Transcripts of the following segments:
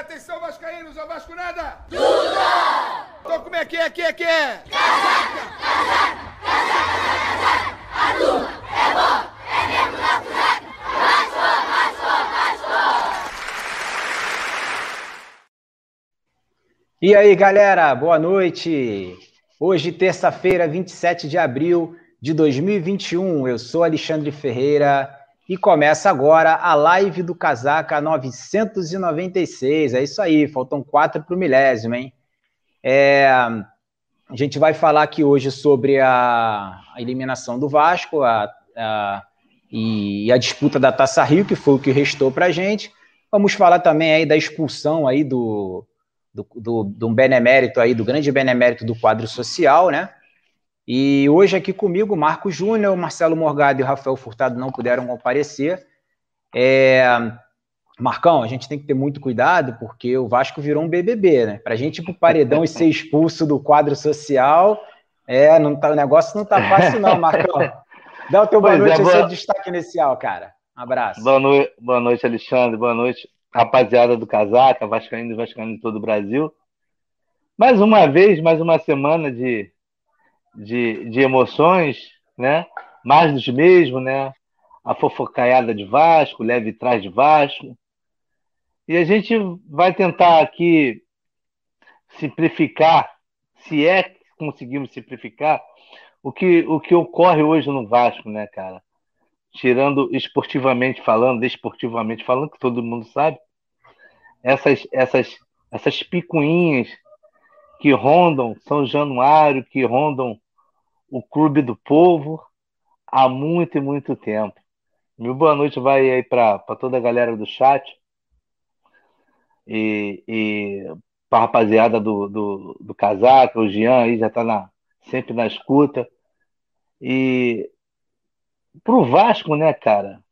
atenção, Vascaínos, ou Vascunada! Duda! Então como é que é, que é, que é? Casaca, casaca, casaca, casaca, A turma é bom, é mesmo na fusaca! Vasco, Vasco, Vasco! E aí, galera, boa noite! Hoje, terça-feira, 27 de abril de 2021, eu sou Alexandre Ferreira e começa agora a live do Casaca 996. É isso aí, faltam quatro para o milésimo, hein? É, a gente vai falar aqui hoje sobre a, a eliminação do Vasco a, a, e a disputa da Taça Rio, que foi o que restou para a gente. Vamos falar também aí da expulsão aí do, do, do, do benemérito aí, do grande benemérito do quadro social, né? E hoje aqui comigo, Marco Júnior, Marcelo Morgado e Rafael Furtado não puderam comparecer. É... Marcão, a gente tem que ter muito cuidado, porque o Vasco virou um BBB, né? Para a gente ir para o paredão e ser expulso do quadro social, é, não tá, o negócio não tá fácil não, Marcão. Dá o teu boa pois noite, é, boa... seu destaque inicial, cara. Um abraço. Boa noite, boa noite, Alexandre. Boa noite, rapaziada do Casaca, Vascaíno e Vascaíno de todo o Brasil. Mais uma vez, mais uma semana de de, de emoções, né? Mais dos mesmos, né? A fofocaiada de Vasco, leve trás de Vasco. E a gente vai tentar aqui simplificar, se é que conseguimos simplificar, o que, o que ocorre hoje no Vasco, né, cara? Tirando esportivamente falando, desportivamente falando, que todo mundo sabe, essas, essas, essas picuinhas que rondam São Januário, que rondam o Clube do Povo há muito e muito tempo. Meu boa noite vai aí para toda a galera do chat e, e para a rapaziada do, do, do Casaca, o Jean aí já está na, sempre na escuta. E para o Vasco, né, cara,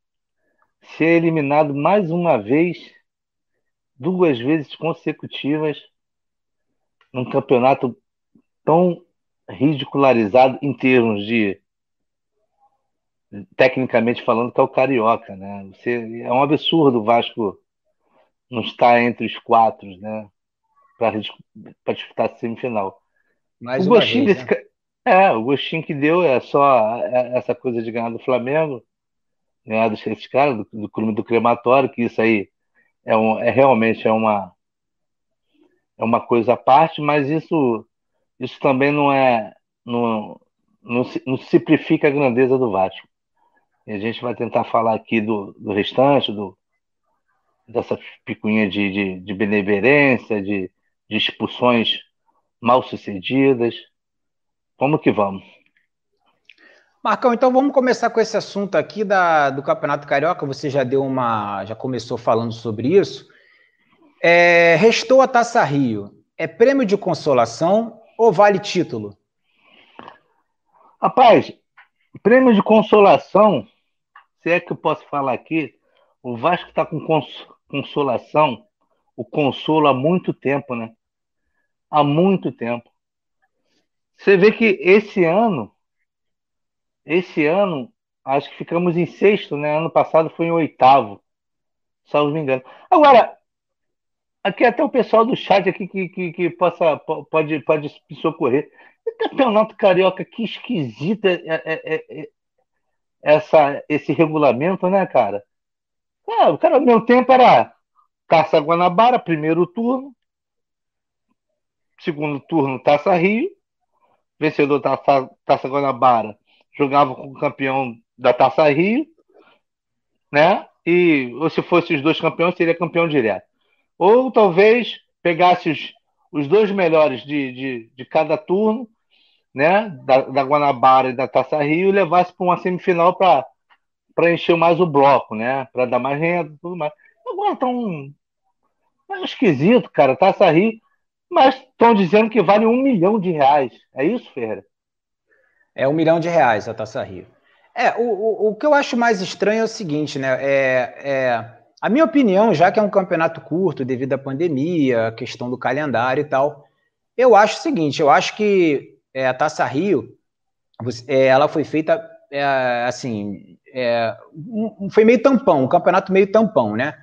ser eliminado mais uma vez, duas vezes consecutivas, num campeonato tão ridicularizado em termos de tecnicamente falando que é o carioca, né? Você, é um absurdo o Vasco não estar entre os quatro, né? Para disputar a semifinal. Mais o gostinho vez, desse, né? é o gostinho que deu é só é, essa coisa de ganhar do Flamengo, ganhar dos esses caras do, do clube do crematório, que isso aí é, um, é realmente é uma é uma coisa à parte, mas isso, isso também não é. Não, não, não simplifica a grandeza do Vasco. E a gente vai tentar falar aqui do, do restante, do, dessa picuinha de, de, de benevolência, de, de expulsões mal sucedidas. Vamos que vamos. Marcão, então vamos começar com esse assunto aqui da, do Campeonato Carioca. Você já deu uma, já começou falando sobre isso. É, restou a Taça Rio. É prêmio de consolação ou vale título? Rapaz, prêmio de consolação, se é que eu posso falar aqui, o Vasco está com cons consolação, o consolo há muito tempo, né? Há muito tempo. Você vê que esse ano, esse ano, acho que ficamos em sexto, né? Ano passado foi em oitavo, não me engano. Agora, Aqui até o pessoal do chat aqui que, que, que possa, pode, pode socorrer. O campeonato carioca, que esquisita é, é, é, é, essa, esse regulamento, né, cara? Ah, o cara, meu tempo era Taça Guanabara, primeiro turno. Segundo turno, Taça Rio. Vencedor da Taça, Taça Guanabara jogava com o campeão da Taça Rio, né? E ou se fosse os dois campeões, seria campeão direto. Ou talvez pegasse os, os dois melhores de, de, de cada turno, né? Da, da, Guanabara e da Taça Rio, e levasse para uma semifinal para encher mais o bloco, né? Para dar mais renda tudo mais. Agora tá um. É esquisito, cara. Taça Rio. Mas estão dizendo que vale um milhão de reais. É isso, Ferreira? É um milhão de reais a Taça Rio. É, o, o, o que eu acho mais estranho é o seguinte, né? É, é a minha opinião, já que é um campeonato curto devido à pandemia, questão do calendário e tal, eu acho o seguinte: eu acho que é, a Taça Rio, é, ela foi feita é, assim, é, um, foi meio tampão, um campeonato meio tampão, né?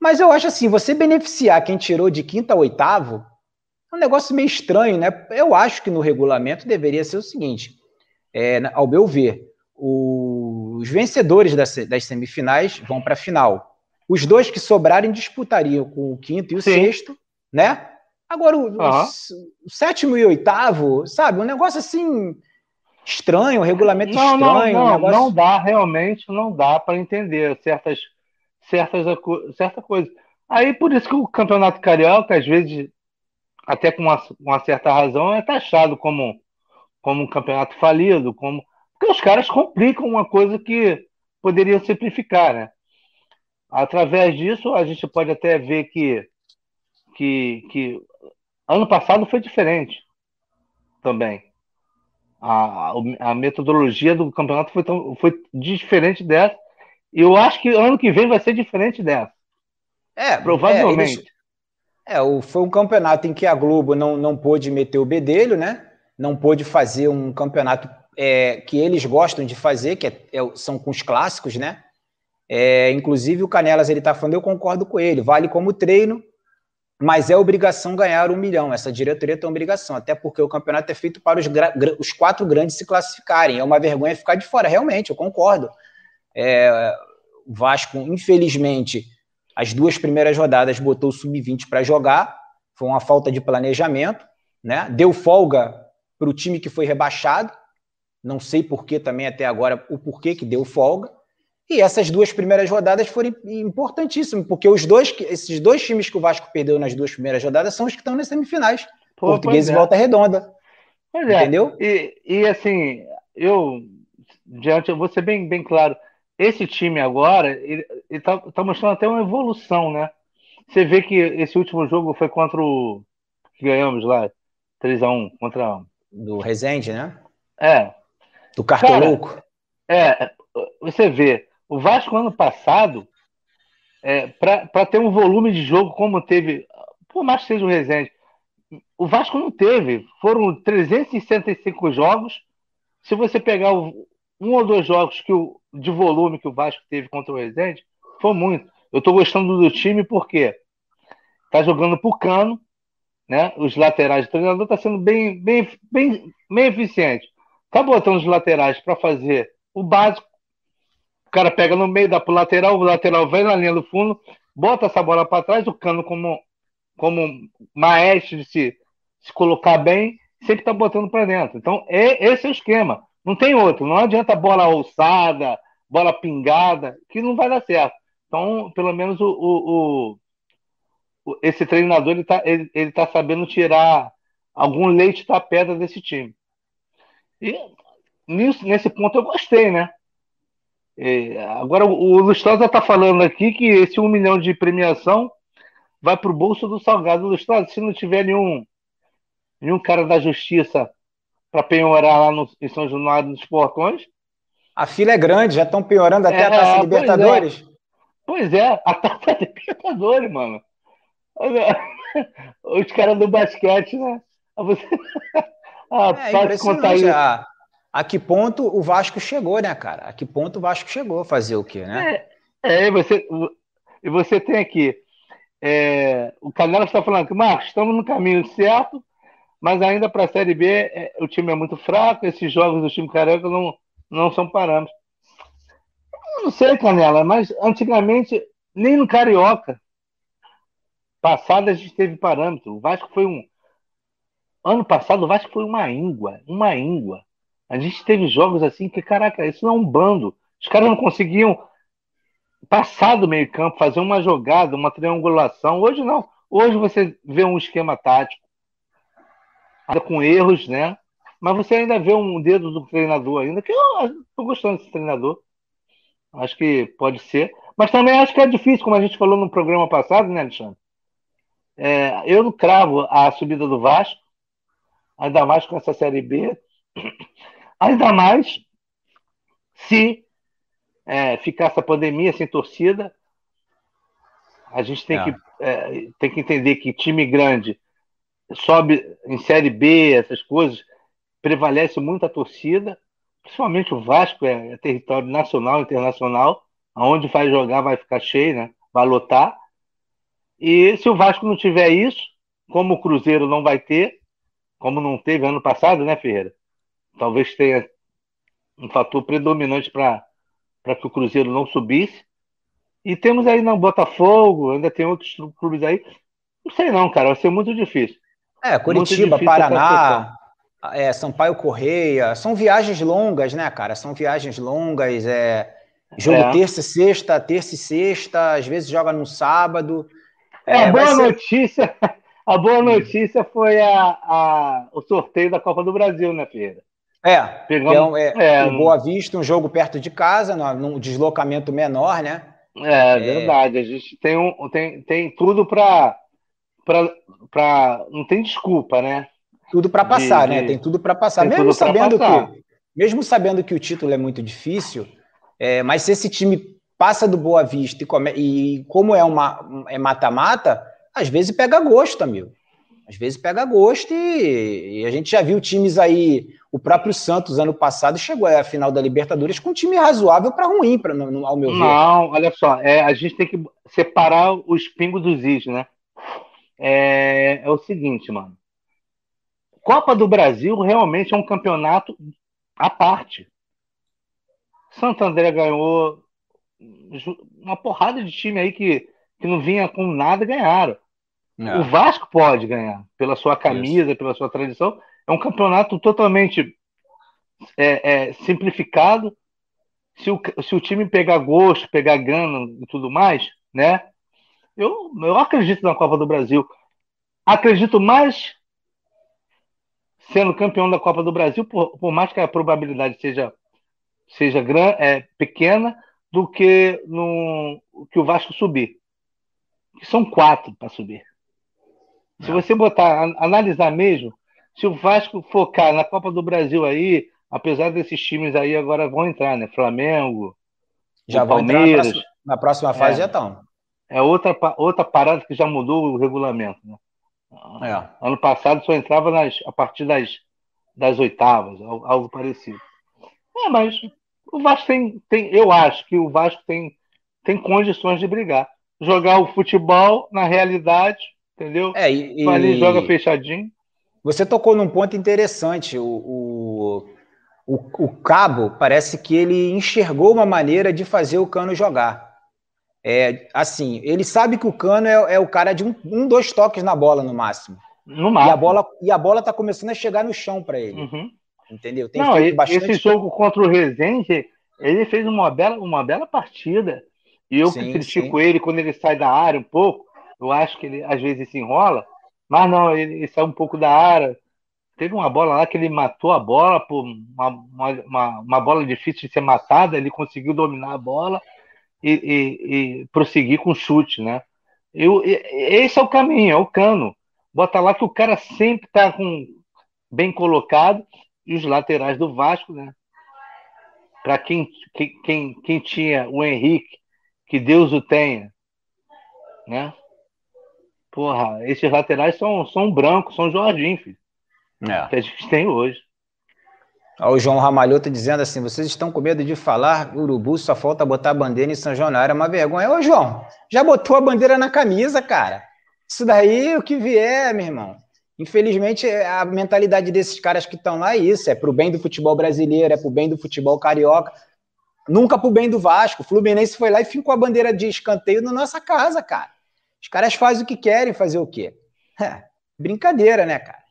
Mas eu acho assim, você beneficiar quem tirou de quinta a oitavo é um negócio meio estranho, né? Eu acho que no regulamento deveria ser o seguinte: é, ao meu ver, os vencedores das, das semifinais vão para a final. Os dois que sobrarem disputariam com o quinto e o Sim. sexto, né? Agora, o, uhum. o, o, sétimo e oitavo, sabe? Um negócio assim estranho, um regulamento não, estranho. Não, não, um negócio... não dá, realmente não dá para entender certas, certas certa coisa. Aí por isso que o campeonato carioca, às vezes, até com uma, uma certa razão, é taxado como, como um campeonato falido, como. Porque os caras complicam uma coisa que poderia simplificar, né? Através disso, a gente pode até ver que, que, que ano passado foi diferente também. A, a metodologia do campeonato foi, tão, foi diferente dessa. E eu acho que ano que vem vai ser diferente dessa. É, provavelmente. É, é, foi um campeonato em que a Globo não, não pôde meter o bedelho, né? Não pôde fazer um campeonato é, que eles gostam de fazer, que é, é, são com os clássicos, né? É, inclusive o Canelas ele está falando, eu concordo com ele, vale como treino, mas é obrigação ganhar um milhão. Essa diretoria tem obrigação, até porque o campeonato é feito para os, os quatro grandes se classificarem. É uma vergonha ficar de fora, realmente, eu concordo. É, o Vasco, infelizmente, as duas primeiras rodadas botou o sub-20 para jogar, foi uma falta de planejamento, né? Deu folga para o time que foi rebaixado. Não sei por que também até agora o porquê que deu folga. E essas duas primeiras rodadas foram importantíssimas, porque os dois, esses dois times que o Vasco perdeu nas duas primeiras rodadas são os que estão nas semifinais. Pô, Português e é. Volta Redonda. Pois é. Entendeu? E, e assim, eu, diante, eu vou ser bem, bem claro, esse time agora, ele, está tá mostrando até uma evolução, né? Você vê que esse último jogo foi contra o. que ganhamos lá, 3x1, contra. Do Rezende, né? É. Do Cartoloco. É, você vê, o Vasco ano passado, é, para ter um volume de jogo como teve, por mais que seja o Resende, o Vasco não teve. Foram 365 jogos. Se você pegar o, um ou dois jogos que o, de volume que o Vasco teve contra o Resende, foi muito. Eu estou gostando do time porque tá jogando por cano, né? Os laterais, o treinador está sendo bem, bem, bem, bem eficiente. Tá botando os laterais para fazer o básico, cara pega no meio, dá pro lateral, o lateral vem na linha do fundo, bota essa bola para trás, o cano como, como maestro de se, se colocar bem, sempre tá botando para dentro. Então, é, esse é o esquema. Não tem outro. Não adianta bola alçada, bola pingada, que não vai dar certo. Então, pelo menos o, o, o esse treinador ele tá, ele, ele tá sabendo tirar algum leite da pedra desse time. E nisso, nesse ponto eu gostei, né? É, agora, o Lustosa está falando aqui que esse um milhão de premiação vai para o bolso do Salgado. Lustosa, se não tiver nenhum, nenhum cara da justiça para penhorar lá no, em São Januário nos portões. A fila é grande, já estão penhorando até é, a Taça Libertadores. Pois é. é, a Taça Libertadores, mano. Os caras do basquete, né? Você... ah, é, pode contar isso. A, a que ponto o Vasco chegou, né, cara? A que ponto o Vasco chegou a fazer o quê, né? É, é você, e você tem aqui. É, o Canela está falando que, Marcos, estamos no caminho certo, mas ainda para a Série B é, o time é muito fraco, esses jogos do time carioca não, não são parâmetros. Não sei, Canela, mas antigamente, nem no Carioca, passado a gente teve parâmetro. O Vasco foi um. Ano passado o Vasco foi uma íngua, uma íngua. A gente teve jogos assim que, caraca, isso não é um bando. Os caras não conseguiam passar do meio campo, fazer uma jogada, uma triangulação. Hoje não. Hoje você vê um esquema tático, com erros, né? Mas você ainda vê um dedo do treinador ainda, que eu estou gostando desse treinador. Acho que pode ser. Mas também acho que é difícil, como a gente falou no programa passado, né, Alexandre? É, eu não cravo a subida do Vasco, ainda mais com essa Série B. Ainda mais se é, ficar essa pandemia sem torcida. A gente tem, é. que, é, tem que entender que time grande sobe em Série B, essas coisas, prevalece muito a torcida, principalmente o Vasco é, é território nacional, internacional, aonde vai jogar vai ficar cheio, né? vai lotar. E se o Vasco não tiver isso, como o Cruzeiro não vai ter, como não teve ano passado, né, Ferreira? Talvez tenha um fator predominante para que o Cruzeiro não subisse. E temos aí no Botafogo, ainda tem outros clubes aí. Não sei não, cara, vai ser muito difícil. É, Curitiba, Paraná, é, Sampaio Correia, são viagens longas, né, cara? São viagens longas, é jogo é. terça e sexta, terça e sexta, às vezes joga no sábado. É, a boa ser... notícia, a boa notícia foi a, a, o sorteio da Copa do Brasil, né, Ferreira? É, Pegamos, é, é, é, Boa Vista, um jogo perto de casa, num deslocamento menor, né? É, é, verdade. A gente tem, um, tem, tem tudo para. Não tem desculpa, né? Tudo para passar, de, né? Tem tudo para passar. Mesmo sabendo, passar. Que, mesmo sabendo que o título é muito difícil, é, mas se esse time passa do Boa Vista e, come, e como é uma é mata-mata, às vezes pega gosto, amigo. Às vezes pega gosto e, e, a gente já viu times aí. O próprio Santos, ano passado, chegou à final da Libertadores com um time razoável para ruim, pra, no, ao meu ver. Não, olha só, é, a gente tem que separar os pingos dos is, né? É, é o seguinte, mano. Copa do Brasil realmente é um campeonato à parte. Santo André ganhou uma porrada de time aí que, que não vinha com nada ganharam. É. O Vasco pode ganhar pela sua camisa, Isso. pela sua tradição. É um campeonato totalmente é, é, simplificado. Se o, se o time pegar gosto, pegar gana e tudo mais, né? Eu, eu acredito na Copa do Brasil. Acredito mais sendo campeão da Copa do Brasil, por, por mais que a probabilidade seja, seja gran, é, pequena, do que no que o Vasco subir. São quatro para subir. Se você botar, analisar mesmo, se o Vasco focar na Copa do Brasil aí, apesar desses times aí agora vão entrar, né? Flamengo, já Palmeiras. Na próxima, na próxima fase é, já estão. É outra, outra parada que já mudou o regulamento, né? É. Ano passado só entrava nas, a partir das, das oitavas, algo parecido. É, mas o Vasco tem, tem. Eu acho que o Vasco tem, tem condições de brigar. Jogar o futebol na realidade entendeu? É, e, Ali joga fechadinho. Você tocou num ponto interessante. O, o, o, o, Cabo parece que ele enxergou uma maneira de fazer o Cano jogar. É, assim, ele sabe que o Cano é, é o cara de um, um, dois toques na bola no máximo. No máximo. E a bola, e a bola tá começando a chegar no chão para ele. Uhum. Entendeu? Tem Não, bastante... esse jogo contra o Rezende, ele fez uma bela, uma bela partida. E eu sim, critico sim. ele quando ele sai da área um pouco, eu acho que ele às vezes se enrola, mas não, ele, ele um pouco da área. Teve uma bola lá que ele matou a bola, por uma, uma, uma bola difícil de ser matada, ele conseguiu dominar a bola e, e, e prosseguir com chute, né? Eu, esse é o caminho, é o cano. Bota lá que o cara sempre tá com bem colocado e os laterais do Vasco, né? Para quem, quem, quem tinha o Henrique, que Deus o tenha, né? Porra, esses laterais são, são brancos, são Jorginho, filho. É. Que a gente tem hoje. Ó, o João Ramalhota dizendo assim: vocês estão com medo de falar urubu, só falta botar a bandeira em São Januário, é uma vergonha. Ô, João, já botou a bandeira na camisa, cara. Isso daí, o que vier, meu irmão. Infelizmente, a mentalidade desses caras que estão lá é isso: é pro bem do futebol brasileiro, é pro bem do futebol carioca. Nunca pro bem do Vasco. O Fluminense foi lá e ficou a bandeira de escanteio na nossa casa, cara. Os caras fazem o que querem fazer o quê? É, brincadeira, né, cara?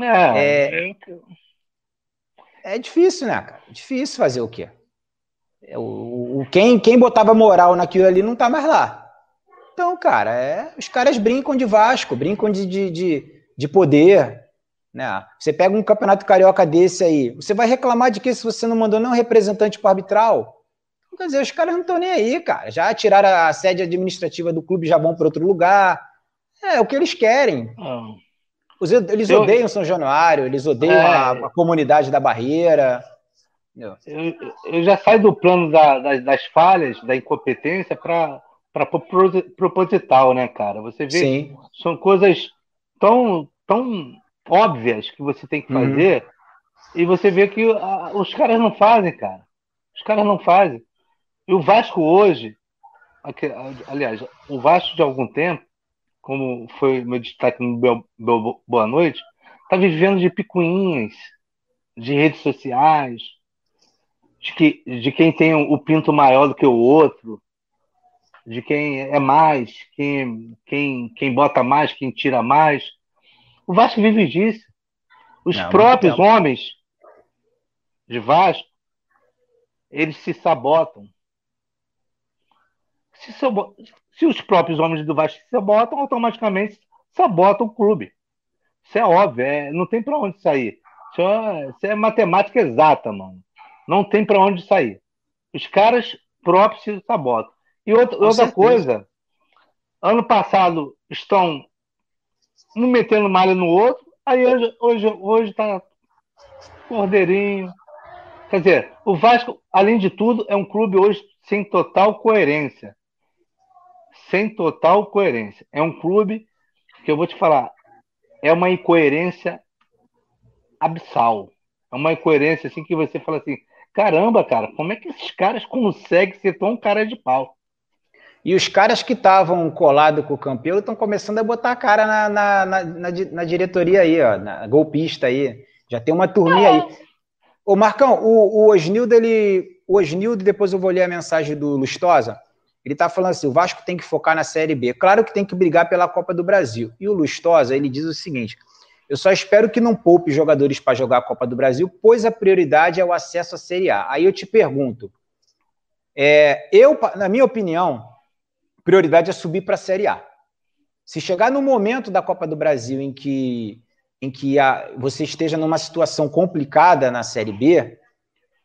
É, é, é difícil, né, cara? É difícil fazer o quê? É, o, o, quem, quem botava moral naquilo ali não tá mais lá. Então, cara, é, os caras brincam de Vasco, brincam de, de, de, de poder. Né? Você pega um campeonato carioca desse aí, você vai reclamar de que se você não mandou nenhum representante para arbitral? Quer dizer, os caras não estão nem aí, cara. Já tiraram a sede administrativa do clube, já vão para outro lugar. É o que eles querem. Eles eu, odeiam São Januário, eles odeiam é, a, a, comunidade da Barreira. Eu, eu, já saio do plano da, das, das, falhas, da incompetência, para proposital, né, cara? Você vê, Sim. são coisas tão, tão óbvias que você tem que uhum. fazer uhum. e você vê que a, os caras não fazem, cara. Os caras não fazem. E o Vasco hoje, aliás, o Vasco de algum tempo, como foi meu destaque no Boa Noite, está vivendo de picuinhas, de redes sociais, de, que, de quem tem o pinto maior do que o outro, de quem é mais, quem, quem, quem bota mais, quem tira mais. O Vasco vive disso. Os não, próprios não homens de Vasco, eles se sabotam. Se, se os próprios homens do Vasco se sabotam, automaticamente sabotam o clube. Isso é óbvio, é, não tem para onde sair. Isso é, isso é, matemática exata, mano. Não tem para onde sair. Os caras próprios se sabotam. E outra, outra coisa, ano passado estão um metendo malha no outro, aí hoje, hoje, hoje tá cordeirinho. Quer dizer, o Vasco, além de tudo, é um clube hoje sem total coerência. Sem total coerência. É um clube que eu vou te falar, é uma incoerência abissal. É uma incoerência assim que você fala assim: caramba, cara, como é que esses caras conseguem ser tão cara de pau? E os caras que estavam colados com o Campelo estão começando a botar a cara na, na, na, na, na diretoria aí, ó, na golpista aí. Já tem uma turminha aí. Ô, Marcão, o, o Osnildo, ele. O Osnildo, depois eu vou ler a mensagem do Lustosa. Ele tá falando assim: o Vasco tem que focar na Série B. Claro que tem que brigar pela Copa do Brasil. E o Lustosa, ele diz o seguinte: eu só espero que não poupe jogadores para jogar a Copa do Brasil, pois a prioridade é o acesso à Série A. Aí eu te pergunto: é, eu, na minha opinião, prioridade é subir para a Série A. Se chegar no momento da Copa do Brasil em que, em que a, você esteja numa situação complicada na Série B,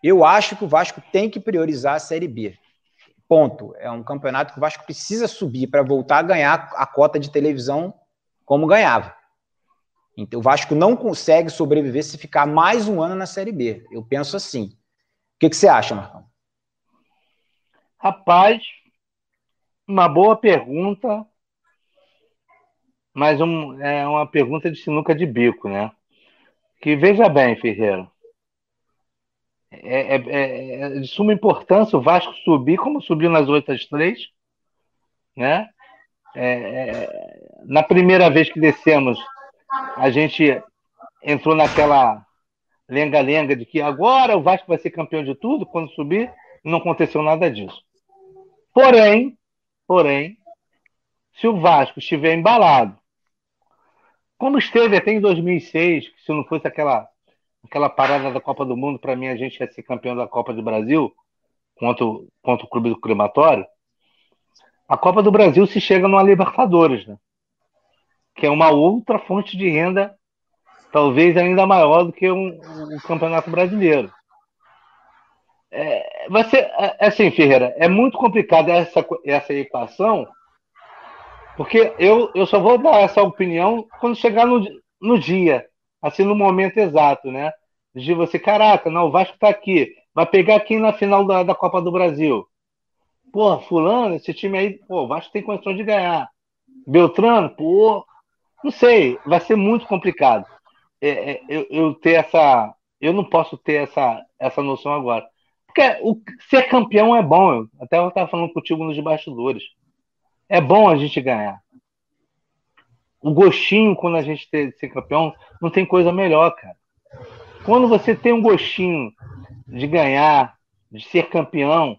eu acho que o Vasco tem que priorizar a Série B. Ponto. É um campeonato que o Vasco precisa subir para voltar a ganhar a cota de televisão como ganhava. Então, o Vasco não consegue sobreviver se ficar mais um ano na Série B. Eu penso assim. O que, que você acha, Marcão? Rapaz, uma boa pergunta, mas um, é uma pergunta de sinuca de bico, né? Que veja bem, Ferreira, é, é, é, de suma importância o Vasco subir como subiu nas outras três, né? É, é, na primeira vez que descemos, a gente entrou naquela lenga-lenga de que agora o Vasco vai ser campeão de tudo quando subir, não aconteceu nada disso. Porém, porém, se o Vasco estiver embalado, como esteve até em 2006, se não fosse aquela aquela parada da Copa do Mundo, para mim a gente ia ser campeão da Copa do Brasil contra, contra o Clube do Crematório. A Copa do Brasil se chega numa Libertadores, né? que é uma outra fonte de renda, talvez ainda maior do que um, um Campeonato Brasileiro. É, ser é, é assim, Ferreira, é muito complicado essa, essa equação, porque eu, eu só vou dar essa opinião quando chegar no, no dia assim, no momento exato, né? De você, caraca, não, o Vasco tá aqui, vai pegar quem na final da, da Copa do Brasil? Pô, fulano, esse time aí, pô, o Vasco tem condições de ganhar. Beltrano, pô, não sei, vai ser muito complicado. É, é, eu, eu, ter essa, eu não posso ter essa, essa noção agora. Porque o, ser campeão é bom, eu, até eu estava falando contigo nos bastidores. É bom a gente ganhar o gostinho quando a gente de ser campeão, não tem coisa melhor, cara. Quando você tem um gostinho de ganhar, de ser campeão,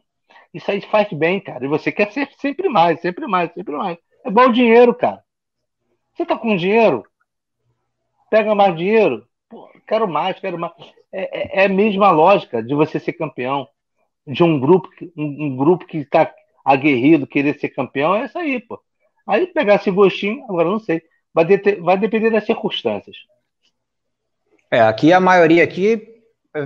isso aí faz bem, cara. E você quer ser sempre mais, sempre mais, sempre mais. É igual dinheiro, cara. Você tá com dinheiro? Pega mais dinheiro? Pô, quero mais, quero mais. É, é, é, a mesma lógica de você ser campeão. De um grupo, um, um grupo que está aguerrido, querer ser campeão, é isso aí, pô. Aí pegar esse gostinho, agora não sei vai, de, vai depender das circunstâncias. É, aqui a maioria aqui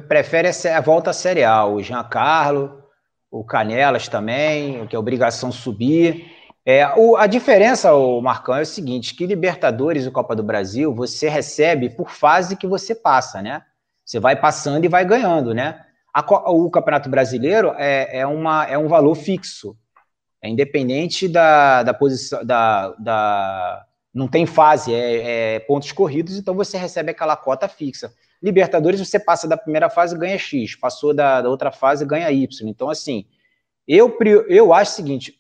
prefere a volta serial. O Giancarlo, o Canelas também, que é obrigação subir. É, o, a diferença, o Marcão, é o seguinte: que Libertadores e Copa do Brasil você recebe por fase que você passa, né? Você vai passando e vai ganhando, né? A, o Campeonato Brasileiro é, é, uma, é um valor fixo. É independente da, da posição da, da, não tem fase, é, é, pontos corridos, então você recebe aquela cota fixa. Libertadores, você passa da primeira fase ganha X, passou da, da outra fase ganha Y. Então, assim, eu, eu acho o seguinte: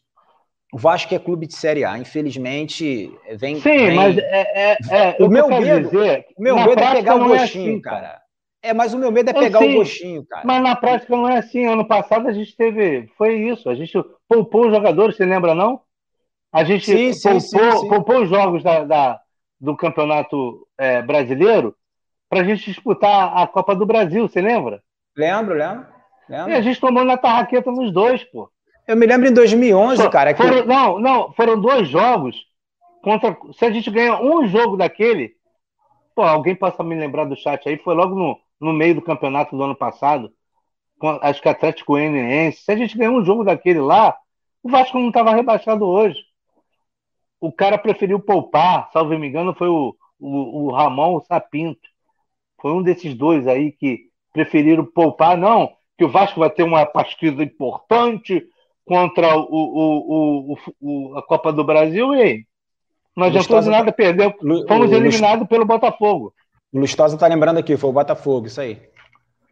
o Vasco é clube de Série A, infelizmente vem. Sim, vem... mas é, é, é o meu medo, dizer, o meu medo é pegar o é gostinho, é assim, cara. É, mas o meu medo é pegar o gostinho, cara. Mas na prática não é assim. Ano passado a gente teve. Foi isso. A gente poupou os jogadores, você lembra, não? A gente sim, poupou, sim, sim, poupou os jogos da, da do Campeonato é, Brasileiro para a gente disputar a Copa do Brasil, você lembra? Lembro, lembro. lembro. E a gente tomou na tarraqueta nos dois, pô. Eu me lembro em 2011, cara. Que... Foram, não, não, foram dois jogos contra. Se a gente ganha um jogo daquele, pô, alguém possa me lembrar do chat aí, foi logo no, no meio do campeonato do ano passado, com, acho que Atlético Goianiense. Se a gente ganhar um jogo daquele lá, o Vasco não estava rebaixado hoje. O cara preferiu poupar, salvo me engano, foi o, o, o Ramon o Sapinto. Foi um desses dois aí que preferiram poupar. Não, que o Vasco vai ter uma partida importante contra o, o, o, a Copa do Brasil e não adiantou de nada, perdeu. Fomos eliminados pelo Botafogo. O Lustosa está lembrando aqui, foi o Botafogo, isso aí.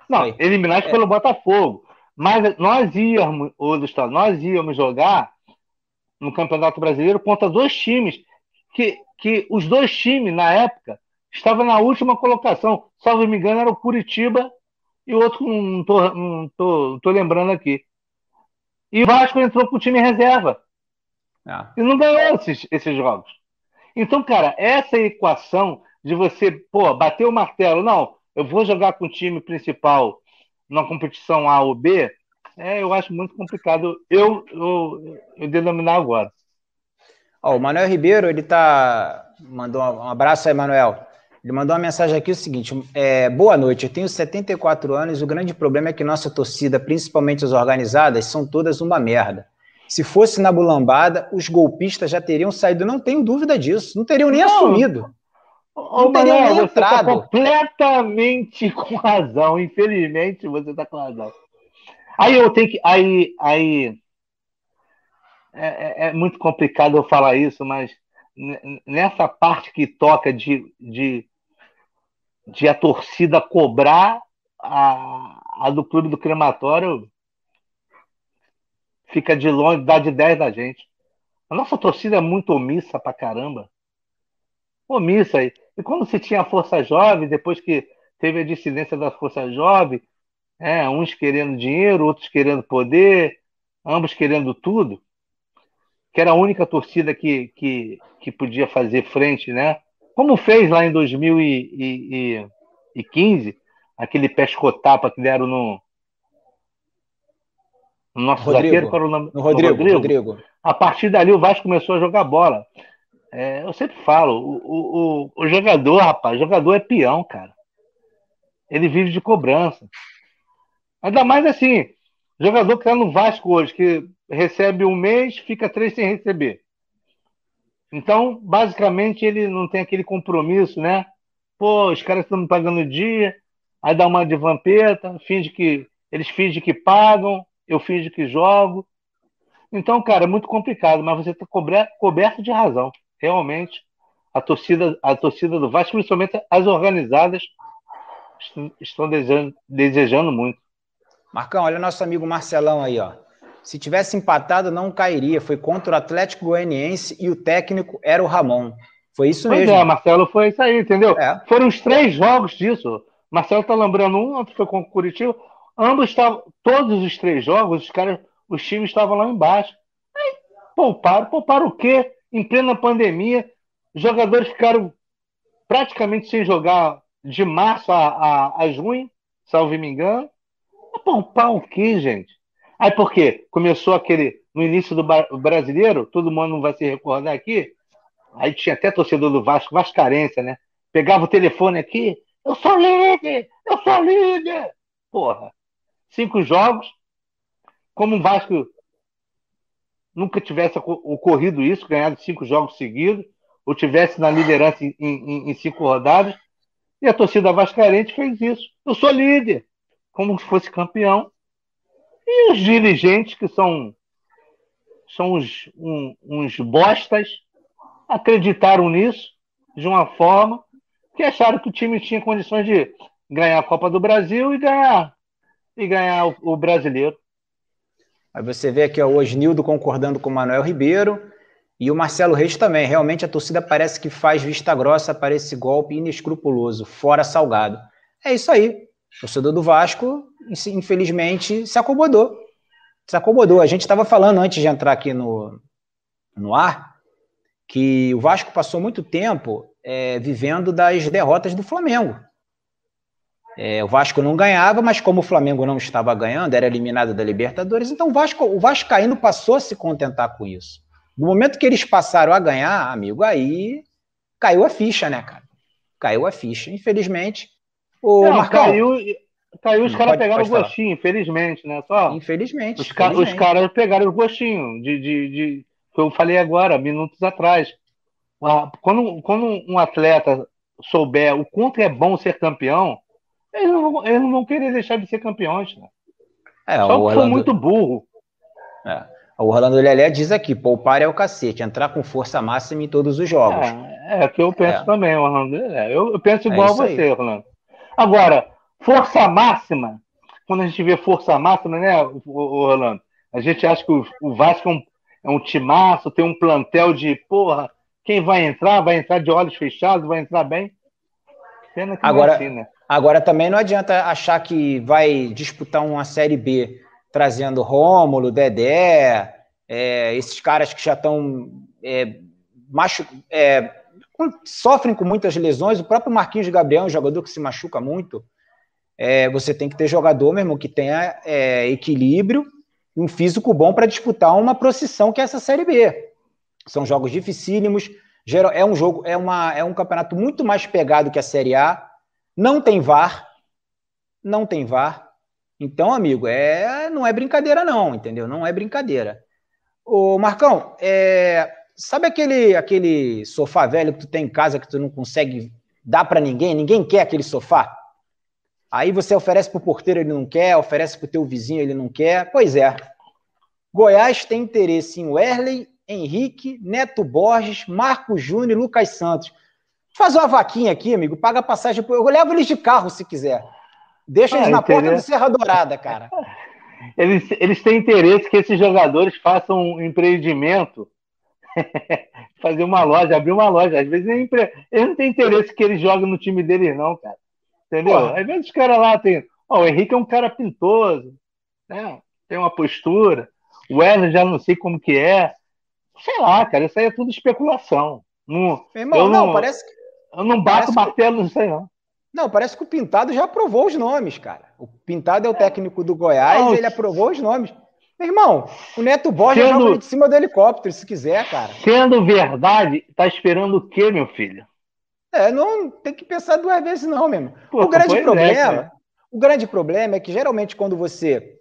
Não, eliminados é. pelo Botafogo. Mas nós íamos, o Lustosa, nós íamos jogar no Campeonato Brasileiro contra dois times que, que os dois times, na época, estavam na última colocação. Salvo me engano, era o Curitiba e o outro não estou não tô, não tô lembrando aqui. E o Vasco entrou com o time reserva. Ah. E não ganhou esses, esses jogos. Então, cara, essa equação de você, pô, bater o martelo, não, eu vou jogar com o time principal na competição A ou B, é, eu acho muito complicado eu, eu, eu denominar agora. Ó, o Manuel Ribeiro, ele tá. Mandou um abraço aí, Manuel. Ele mandou uma mensagem aqui o seguinte: é, boa noite, eu tenho 74 anos o grande problema é que nossa torcida, principalmente as organizadas, são todas uma merda. Se fosse na bulambada, os golpistas já teriam saído, não tenho dúvida disso, não teriam nem não. assumido. Ô, Manuel, você está completamente com razão. Infelizmente, você está com razão. Aí eu tenho que. Aí, aí é, é, é, muito complicado eu falar isso, mas nessa parte que toca de, de, de a torcida cobrar a, a do clube do crematório, fica de longe, dá de 10 da gente. A nossa torcida é muito omissa pra caramba. Omissa. E quando se tinha a Força Jovem, depois que teve a dissidência da Força Jovem, é, uns querendo dinheiro, outros querendo poder, ambos querendo tudo, que era a única torcida que, que, que podia fazer frente, né? Como fez lá em 2015, aquele pescotapa que deram no, no nosso Rodrigo, zagueiro, para o nome, no Rodrigo, Rodrigo. Rodrigo. A partir dali o Vasco começou a jogar bola. É, eu sempre falo, o, o, o, jogador, rapaz, o jogador é peão, cara. Ele vive de cobrança. Ainda mais assim, jogador que está no Vasco hoje, que recebe um mês, fica três sem receber. Então, basicamente, ele não tem aquele compromisso, né? Pô, os caras estão me pagando dia, aí dá uma de vampeta, finge que eles fingem que pagam, eu finge que jogo. Então, cara, é muito complicado, mas você está coberto de razão realmente a torcida, a torcida do Vasco, principalmente as organizadas, estão desejando, desejando muito. Marcão, olha o nosso amigo Marcelão aí, ó. Se tivesse empatado, não cairia. Foi contra o Atlético Goianiense e o técnico era o Ramon. Foi isso pois mesmo. É, Marcelo, foi isso aí, entendeu? É. Foram os três jogos disso. Marcelo tá lembrando um, outro foi contra o Curitiba. Ambos estavam, todos os três jogos, os caras, os times estavam lá embaixo. Aí, pouparam, pouparam o quê? em plena pandemia, jogadores ficaram praticamente sem jogar de março a, a, a junho, salvo me engano. Poupar o quê, gente? Aí por quê? Começou aquele. No início do brasileiro, todo mundo não vai se recordar aqui. Aí tinha até torcedor do Vasco, Vascarense, né? Pegava o telefone aqui, eu sou líder! Eu sou líder! Porra. Cinco jogos. Como o Vasco nunca tivesse ocorrido isso, ganhado cinco jogos seguidos, ou tivesse na liderança em, em, em cinco rodadas. E a torcida vascarense fez isso. Eu sou líder, como se fosse campeão. E os dirigentes, que são, são uns, um, uns bostas, acreditaram nisso de uma forma que acharam que o time tinha condições de ganhar a Copa do Brasil e ganhar, e ganhar o, o brasileiro. Aí você vê aqui ó, o Osnildo concordando com o Manuel Ribeiro e o Marcelo Reis também. Realmente a torcida parece que faz vista grossa para esse golpe inescrupuloso, fora salgado. É isso aí. O torcedor do Vasco, infelizmente, se acomodou. Se acomodou. A gente estava falando antes de entrar aqui no, no ar que o Vasco passou muito tempo é, vivendo das derrotas do Flamengo. É, o Vasco não ganhava, mas como o Flamengo não estava ganhando, era eliminado da Libertadores, então o Vasco, o passou a se contentar com isso. No momento que eles passaram a ganhar, amigo, aí caiu a ficha, né, cara? Caiu a ficha. Infelizmente, o não, Marcão, caiu, caiu os caras pegaram o gostinho, infelizmente, né? Só infelizmente. Os, infelizmente. os caras pegaram o gostinho de, de, de, que eu falei agora, minutos atrás. Quando, quando um atleta souber o quanto é bom ser campeão, eles não, eles não vão querer deixar de ser campeões. Né? É, Só que Orlando... foi muito burro. É. O Orlando Lelé diz aqui: poupar é o cacete, entrar com força máxima em todos os jogos. É, é que eu penso é. também, Orlando Lelé. Eu, eu penso é igual a você, aí. Orlando. Agora, força máxima, quando a gente vê força máxima, né, Orlando? A gente acha que o, o Vasco é um, é um timaço, tem um plantel de, porra, quem vai entrar, vai entrar de olhos fechados, vai entrar bem. Pena que Agora, não é assim, né? Agora também não adianta achar que vai disputar uma Série B trazendo Rômulo, Dedé, é, esses caras que já estão é, machu é, sofrem com muitas lesões. O próprio Marquinhos Gabriel é um jogador que se machuca muito. É, você tem que ter jogador mesmo que tenha é, equilíbrio e um físico bom para disputar uma procissão que é essa Série B. São jogos dificílimos. É um jogo, é, uma, é um campeonato muito mais pegado que a Série A não tem VAR. Não tem VAR. Então, amigo, é, não é brincadeira, não, entendeu? Não é brincadeira. Ô, Marcão, é, sabe aquele, aquele sofá velho que tu tem em casa que tu não consegue dar para ninguém? Ninguém quer aquele sofá? Aí você oferece para o porteiro, ele não quer, oferece para o teu vizinho, ele não quer. Pois é. Goiás tem interesse em Werley, Henrique, Neto Borges, Marco Júnior e Lucas Santos. Faz uma vaquinha aqui, amigo, paga a passagem. Eu levo eles de carro se quiser. Deixa eles ah, na porta do Serra Dourada, cara. Eles, eles têm interesse que esses jogadores façam um empreendimento, fazer uma loja, abrir uma loja. Às vezes eles não têm interesse que eles joguem no time deles, não, cara. Entendeu? Pô. Às vezes os caras lá têm. Oh, o Henrique é um cara pintoso, né? tem uma postura. O Wesley já não sei como que é. Sei lá, cara, isso aí é tudo especulação. Não, irmão, não, não, parece que eu não bato martelo, não sei não. Não, parece que o Pintado já aprovou os nomes, cara. O Pintado é o técnico do Goiás, não, ele aprovou os nomes. Meu irmão, o Neto Borges sendo, joga de cima do helicóptero, se quiser, cara. Sendo verdade, tá esperando o quê, meu filho? É, não tem que pensar duas vezes, não, mesmo. Pô, o grande problema, é, o grande problema é que geralmente quando você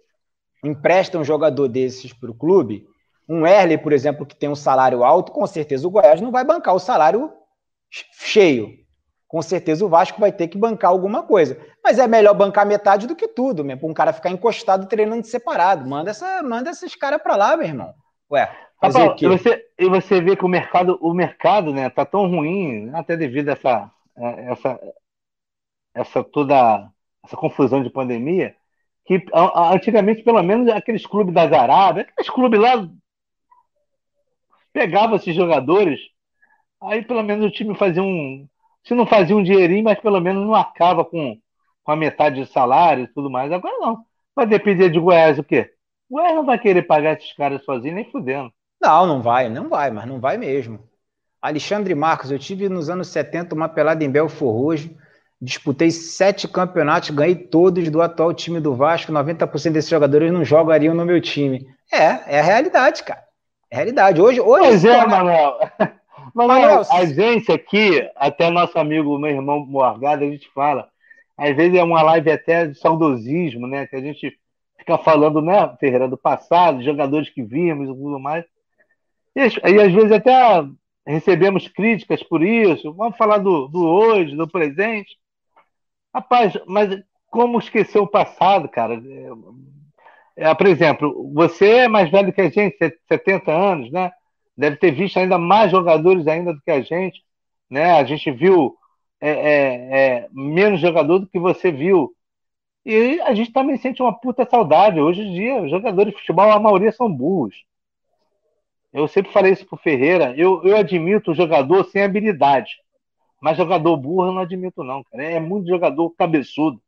empresta um jogador desses para o clube, um Erle, por exemplo, que tem um salário alto, com certeza o Goiás não vai bancar o salário cheio. Com certeza o Vasco vai ter que bancar alguma coisa. Mas é melhor bancar metade do que tudo, mesmo, para um cara ficar encostado treinando separado. Manda, essa, manda esses caras para lá, meu irmão. Ué, Rapaz? E você, e você vê que o mercado, o mercado, né, tá tão ruim, até devido a essa, é, essa, essa toda essa confusão de pandemia, que antigamente, pelo menos, aqueles clubes das Arábias, aqueles clubes lá pegavam esses jogadores Aí pelo menos o time fazia um. Se não fazia um dinheirinho, mas pelo menos não acaba com, com a metade de salário e tudo mais. Agora não. Vai depender de Goiás o quê? O Goiás não vai querer pagar esses caras sozinho, nem fudendo. Não, não vai, não vai, mas não vai mesmo. Alexandre Marcos, eu tive nos anos 70 uma pelada em Belfor Roxo, disputei sete campeonatos, ganhei todos do atual time do Vasco, 90% desses jogadores não jogariam no meu time. É, é a realidade, cara. É a realidade. Hoje, hoje pois é, torna... Manuel. Mas a gente aqui, até nosso amigo, meu irmão Morgado, a gente fala. Às vezes é uma live até de saudosismo, né? Que a gente fica falando, né, Ferreira, do passado, jogadores que vimos e tudo mais. E, e às vezes até recebemos críticas por isso. Vamos falar do, do hoje, do presente. Rapaz, mas como esquecer o passado, cara? É, é, por exemplo, você é mais velho que a gente, 70 anos, né? Deve ter visto ainda mais jogadores ainda do que a gente, né? A gente viu é, é, é, menos jogador do que você viu. E a gente também sente uma puta saudade. Hoje em dia, os jogadores de futebol, a maioria são burros. Eu sempre falei isso pro Ferreira. Eu, eu admito jogador sem habilidade. Mas jogador burro eu não admito, não, cara. É muito jogador cabeçudo.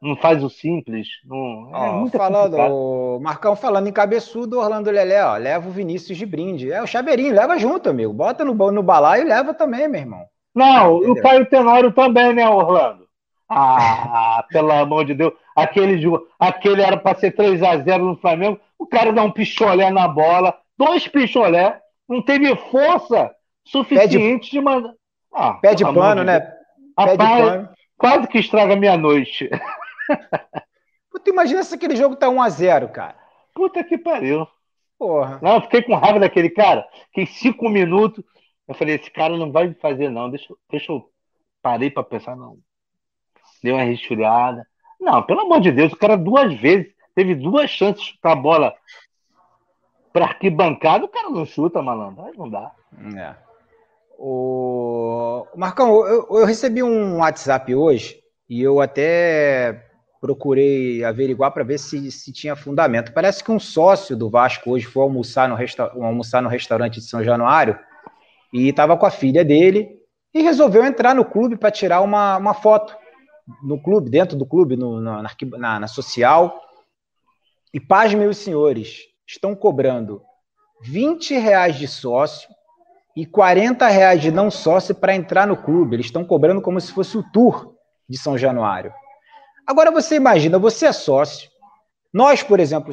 Não faz o simples. Não, é muito falando, o Marcão falando em cabeçudo, Orlando Lelé, ó, leva o Vinícius de brinde. É o Chaveirinho, leva junto, amigo. Bota no, no balaio e leva também, meu irmão. Não, Entendeu? o Caio Tenório também, né, Orlando? Ah, pelo amor de Deus. Aquele, aquele era para ser 3 a 0 no Flamengo. O cara dá um picholé na bola, dois picholé, não teve força suficiente de, de mandar. Ah, Pé de pano, de né? Pé de pano. Quase que estraga minha noite. Puta, imagina se aquele jogo tá 1x0, cara. Puta que pariu. Porra. Não, eu fiquei com raiva daquele cara. Fiquei cinco minutos. Eu falei, esse cara não vai fazer, não. Deixa, deixa eu. Parei pra pensar, não deu uma resfriada. Não, pelo amor de Deus, o cara duas vezes teve duas chances de chutar a bola para arquibancada, o cara não chuta, malandro. Aí não dá. É. O Marcão, eu, eu recebi um WhatsApp hoje e eu até procurei averiguar para ver se, se tinha fundamento. Parece que um sócio do Vasco hoje foi almoçar no, resta almoçar no restaurante de São Januário e estava com a filha dele e resolveu entrar no clube para tirar uma, uma foto no clube, dentro do clube, no, na, na, na, social. E paz, meus senhores, estão cobrando 20 reais de sócio e 40 reais de não sócio para entrar no clube. Eles estão cobrando como se fosse o tour de São Januário. Agora você imagina, você é sócio. Nós, por exemplo,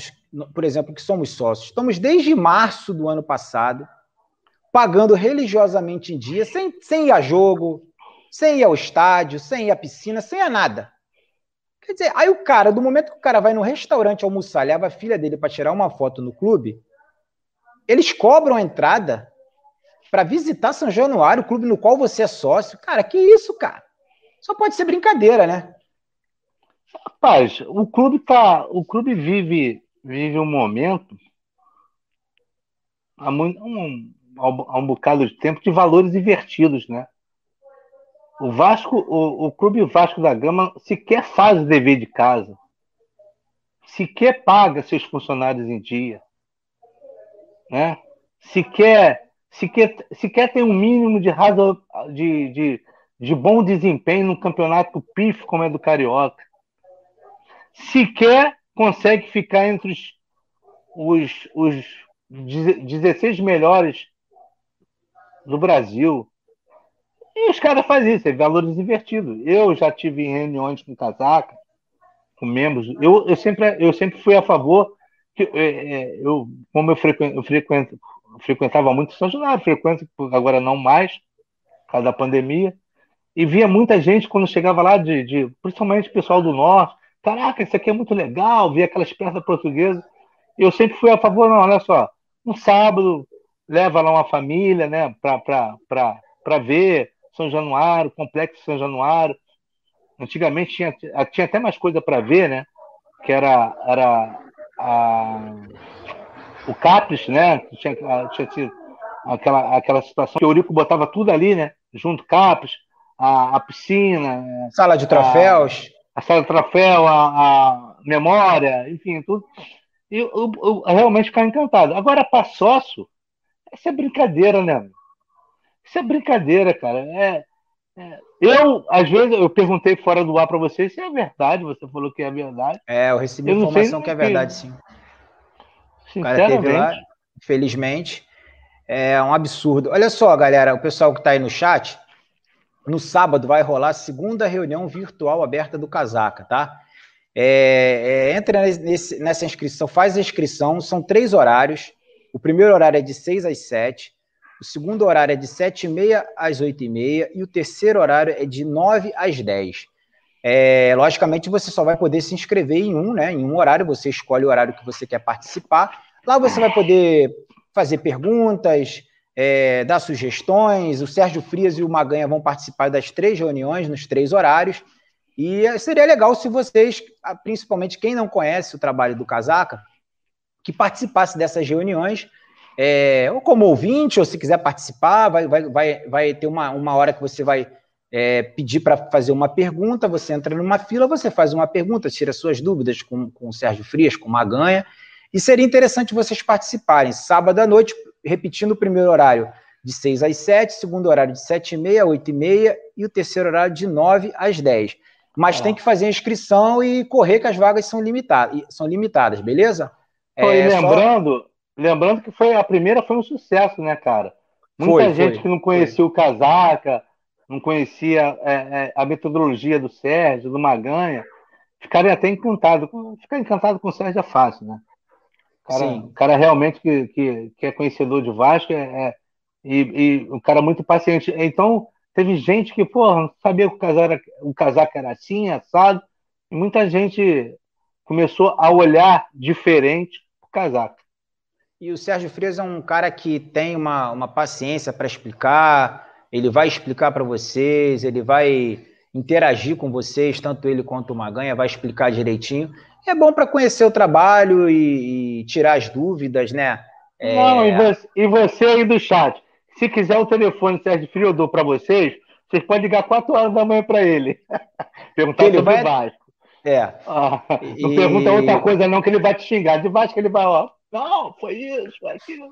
por exemplo, que somos sócios, estamos desde março do ano passado pagando religiosamente em dia, sem, sem ir a jogo, sem ir ao estádio, sem ir à piscina, sem a nada. Quer dizer, aí o cara, do momento que o cara vai no restaurante almoçar, leva a filha dele para tirar uma foto no clube, eles cobram a entrada para visitar São Januário, o clube no qual você é sócio. Cara, que isso, cara? Só pode ser brincadeira, né? Rapaz, o clube tá, o clube vive vive um momento há, muito, um, há um bocado de tempo de valores invertidos, né? O Vasco, o, o Clube Vasco da Gama sequer faz o dever de casa, sequer paga seus funcionários em dia, né? Sequer, sequer, sequer tem um mínimo de, razão, de, de, de bom desempenho no campeonato pif como é do Carioca. Sequer consegue ficar entre os, os, os 16 melhores do Brasil. E os caras fazem isso, é valores invertidos. Eu já tive reuniões com casaca, com membros. Eu, eu, sempre, eu sempre fui a favor, que, é, é eu, como eu, frequen, eu frequento, frequentava muito São Januário, frequento agora não mais, por causa da pandemia, e via muita gente quando chegava lá, de, de principalmente pessoal do norte, caraca, isso aqui é muito legal, via aquelas peças portuguesas. Eu sempre fui a favor, não, olha só, um sábado, leva lá uma família, né, para ver, são Januário, Complexo São Januário. Antigamente tinha, tinha até mais coisa para ver, né? Que era, era a, o Capris, né? Tinha, tinha tido aquela, aquela situação que o Eurico botava tudo ali, né? Junto, Capris, a, a piscina. Sala de troféus. A, a sala de troféu, a, a memória, enfim, tudo. E eu, eu, eu realmente ficava encantado. Agora, para sócio, essa é brincadeira, né? Isso é brincadeira, cara. É, é, eu, às vezes, eu perguntei fora do ar para você se é verdade. Você falou que é verdade. É, eu recebi eu informação que é verdade, sim. O cara teve lá, infelizmente. É um absurdo. Olha só, galera, o pessoal que está aí no chat, no sábado vai rolar a segunda reunião virtual aberta do Casaca, tá? É, é, entra nesse, nessa inscrição, faz a inscrição, são três horários. O primeiro horário é de 6 às 7. O segundo horário é de 7h30 às 8h30 e o terceiro horário é de 9 às 10. É, logicamente, você só vai poder se inscrever em um, né? Em um horário, você escolhe o horário que você quer participar. Lá você vai poder fazer perguntas, é, dar sugestões. O Sérgio Frias e o Maganha vão participar das três reuniões, nos três horários. E seria legal se vocês, principalmente quem não conhece o trabalho do Casaca, que participasse dessas reuniões é, ou como ouvinte, ou se quiser participar, vai, vai, vai, vai ter uma, uma hora que você vai é, pedir para fazer uma pergunta, você entra numa fila, você faz uma pergunta, tira suas dúvidas com, com o Sérgio Frias, com o Maganha, e seria interessante vocês participarem. Sábado à noite, repetindo o primeiro horário de 6 às 7, segundo horário de 7 e meia, 8 e meia, e o terceiro horário de 9 às 10. Mas é. tem que fazer a inscrição e correr que as vagas são limitadas, são limitadas beleza? É, lembrando, só... lembrando que foi a primeira foi um sucesso, né, cara? Muita foi, gente foi, que não conhecia foi. o Casaca, não conhecia é, é, a metodologia do Sérgio, do Maganha, ficaria até encantado. Ficar encantado com o Sérgio é fácil, né? Cara, Sim. cara realmente que, que, que, é conhecedor de Vasco é, é e, e um cara muito paciente. Então, teve gente que, pô, não sabia que o casaco era, o casaco era assim, assado, e muita gente começou a olhar diferente o casaco. E o Sérgio Frias é um cara que tem uma, uma paciência para explicar, ele vai explicar para vocês, ele vai interagir com vocês, tanto ele quanto o Maganha, vai explicar direitinho. É bom para conhecer o trabalho e, e, tirar as dúvidas, né? É... Não, e você, e você, aí do chat, se quiser o telefone Sérgio eu dou para vocês, vocês podem ligar 4 horas da manhã para ele. Perguntar ele sobre vai... Vasco. É. Ah, não e... pergunta outra coisa, não, que ele vai te xingar. De Vasco ele vai, ó. Não, foi isso, foi aquilo.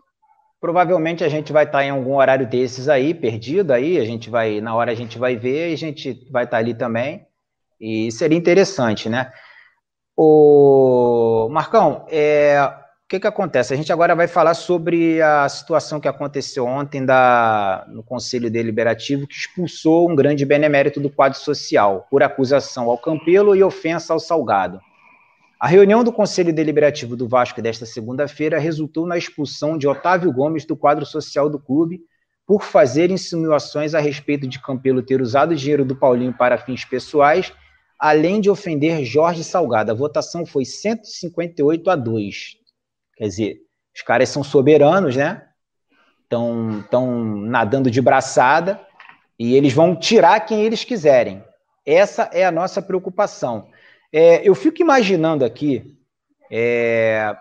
Provavelmente a gente vai estar em algum horário desses aí, perdido aí, a gente vai, na hora a gente vai ver e a gente vai estar ali também. E seria interessante, né? O Marcão, é, o que que acontece? A gente agora vai falar sobre a situação que aconteceu ontem da, no Conselho Deliberativo, que expulsou um grande benemérito do quadro social por acusação ao Campelo e ofensa ao Salgado. A reunião do Conselho Deliberativo do Vasco desta segunda-feira resultou na expulsão de Otávio Gomes do quadro social do clube por fazer insinuações a respeito de Campelo ter usado o dinheiro do Paulinho para fins pessoais, além de ofender Jorge Salgado. A votação foi 158 a 2. Quer dizer, os caras são soberanos, né? Estão nadando de braçada e eles vão tirar quem eles quiserem. Essa é a nossa preocupação. É, eu fico imaginando aqui, é,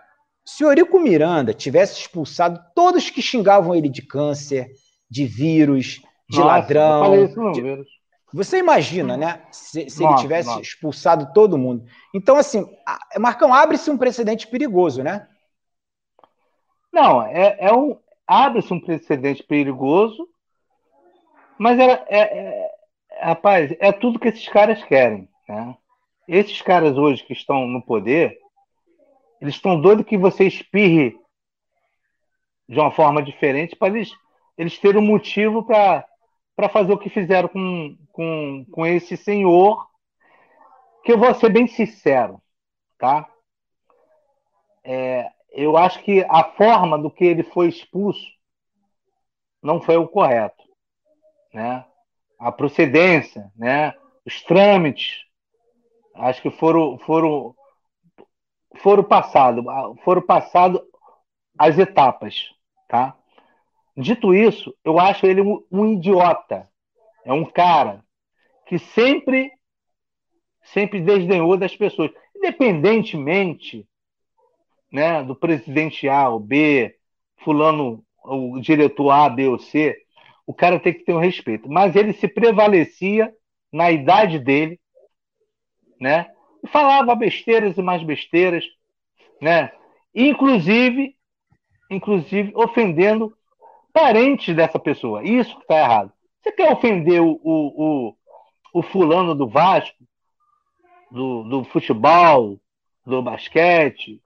se o Eurico Miranda tivesse expulsado todos que xingavam ele de câncer, de vírus, de nossa, ladrão. Não, de... Você imagina, né? Se, se nossa, ele tivesse nossa. expulsado todo mundo. Então, assim, Marcão, abre-se um precedente perigoso, né? Não, é, é um. Abre-se um precedente perigoso, mas é, é, é, rapaz, é tudo que esses caras querem. Né? esses caras hoje que estão no poder, eles estão doidos que você espirre de uma forma diferente para eles, eles terem um motivo para fazer o que fizeram com, com, com esse senhor, que eu vou ser bem sincero, tá? É, eu acho que a forma do que ele foi expulso não foi o correto, né? A procedência, né? Os trâmites Acho que foram foram foram passado, foram passado as etapas, tá? Dito isso, eu acho ele um, um idiota. É um cara que sempre sempre desdenhou das pessoas, independentemente, né, do presidente A ou B, fulano, o diretor A, B ou C, o cara tem que ter um respeito. Mas ele se prevalecia na idade dele né? E falava besteiras e mais besteiras, né? Inclusive, inclusive ofendendo parentes dessa pessoa. Isso que está errado. Você quer ofender o, o, o, fulano do Vasco, do, do futebol, do basquete,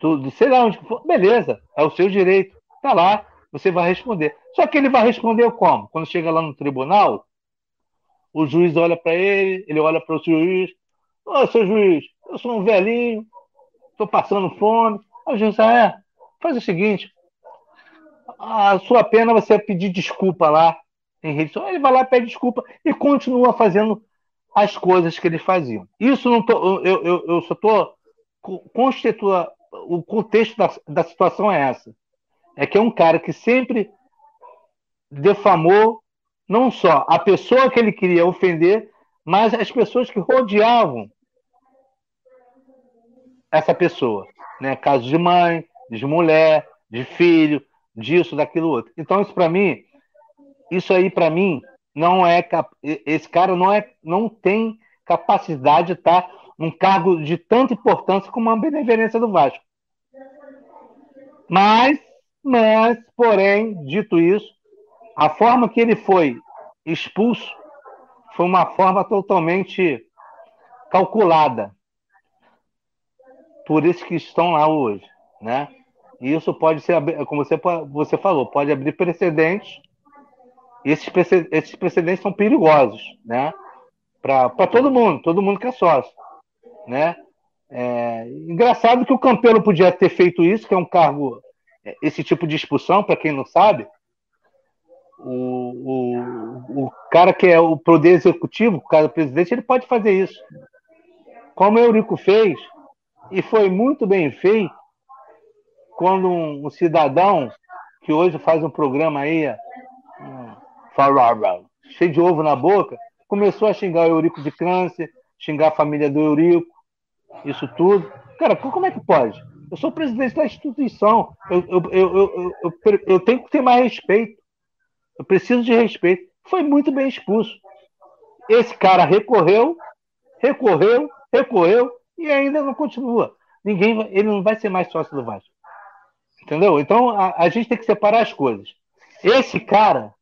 do, do sei lá onde for, beleza, é o seu direito. Tá lá, você vai responder. Só que ele vai responder como? Quando chega lá no tribunal, o juiz olha para ele, ele olha para o juiz, Ô, seu juiz, eu sou um velhinho, estou passando fome. O juiz, ah, é, faz o seguinte, a sua pena você vai pedir desculpa lá em rede social. Ele vai lá, pede desculpa e continua fazendo as coisas que eles faziam. Isso não tô, eu, eu, eu só estou constitua o contexto da, da situação é essa. É que é um cara que sempre defamou não só a pessoa que ele queria ofender, mas as pessoas que rodeavam essa pessoa, né? Caso de mãe, de mulher, de filho, disso, daquilo outro. Então isso para mim, isso aí para mim não é esse cara não é não tem capacidade de estar num cargo de tanta importância como a benevolência do Vasco. Mas, mas, porém, dito isso, a forma que ele foi expulso foi uma forma totalmente calculada por esses que estão lá hoje, né? E isso pode ser, como você, você falou, pode abrir precedentes. Esses, esses precedentes são perigosos, né? Para todo mundo, todo mundo que é sócio, né? É, engraçado que o Campelo podia ter feito isso, que é um cargo, é, esse tipo de expulsão, para quem não sabe, o, o, o cara que é o poder executivo, o cara presidente, ele pode fazer isso. Como o Eurico fez, e foi muito bem feito, quando um, um cidadão que hoje faz um programa aí, um, cheio de ovo na boca, começou a xingar o Eurico de câncer, xingar a família do Eurico, isso tudo. Cara, como é que pode? Eu sou presidente da instituição, eu, eu, eu, eu, eu tenho que ter mais respeito. Eu preciso de respeito. Foi muito bem expulso. Esse cara recorreu, recorreu, recorreu e ainda não continua. Ninguém, ele não vai ser mais sócio do Vasco. Entendeu? Então a, a gente tem que separar as coisas. Esse cara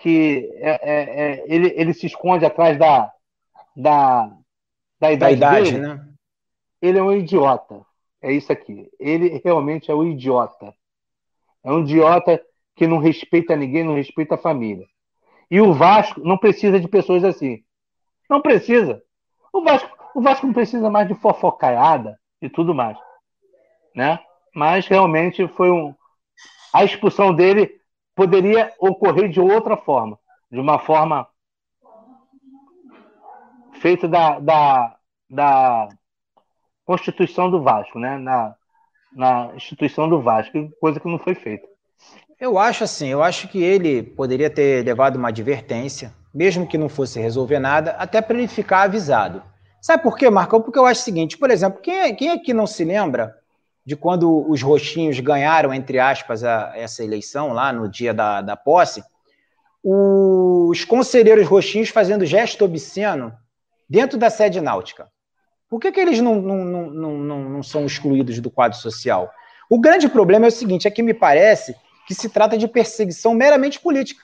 que é, é, é, ele, ele se esconde atrás da, da, da idade, da idade dele, né? ele é um idiota. É isso aqui. Ele realmente é um idiota. É um idiota que não respeita ninguém, não respeita a família. E o Vasco não precisa de pessoas assim. Não precisa. O Vasco, o Vasco não precisa mais de fofocaiada e tudo mais. Né? Mas realmente foi um. A expulsão dele poderia ocorrer de outra forma, de uma forma feita da, da, da Constituição do Vasco, né? na, na instituição do Vasco, coisa que não foi feita. Eu acho assim, eu acho que ele poderia ter levado uma advertência, mesmo que não fosse resolver nada, até para ele ficar avisado. Sabe por quê, Marcão? Porque eu acho o seguinte, por exemplo, quem, é, quem aqui não se lembra de quando os roxinhos ganharam, entre aspas, a, essa eleição lá no dia da, da posse, os conselheiros roxinhos fazendo gesto obsceno dentro da sede náutica. Por que, que eles não, não, não, não, não são excluídos do quadro social? O grande problema é o seguinte: é que me parece que se trata de perseguição meramente política.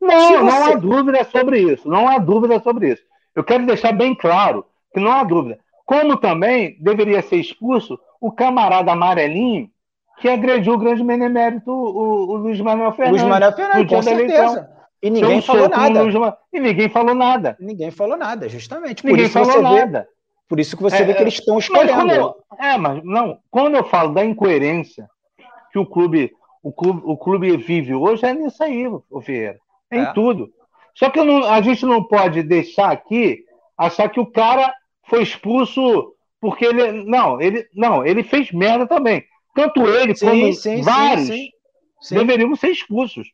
Não, você... não há dúvida sobre isso. Não há dúvida sobre isso. Eu quero deixar bem claro que não há dúvida. Como também deveria ser expulso o camarada amarelinho que agrediu o grande benemérito, o, o Luiz Manuel Fernandes. Luiz Manuel Fernandes, com certeza. E ninguém falou nada. Luiz... E ninguém falou nada. Ninguém falou nada, justamente. Por ninguém falou nada. Vê, por isso que você é, vê que eles estão escolhendo. Mas eu, é, mas não. Quando eu falo da incoerência que o clube, o clube, o clube vive hoje, é nisso aí, o Vieira. É, é. em tudo. Só que não, a gente não pode deixar aqui achar que o cara foi expulso porque ele não, ele não, ele fez merda também. Tanto ele sim, como sim, vários sim, deveriam ser expulsos,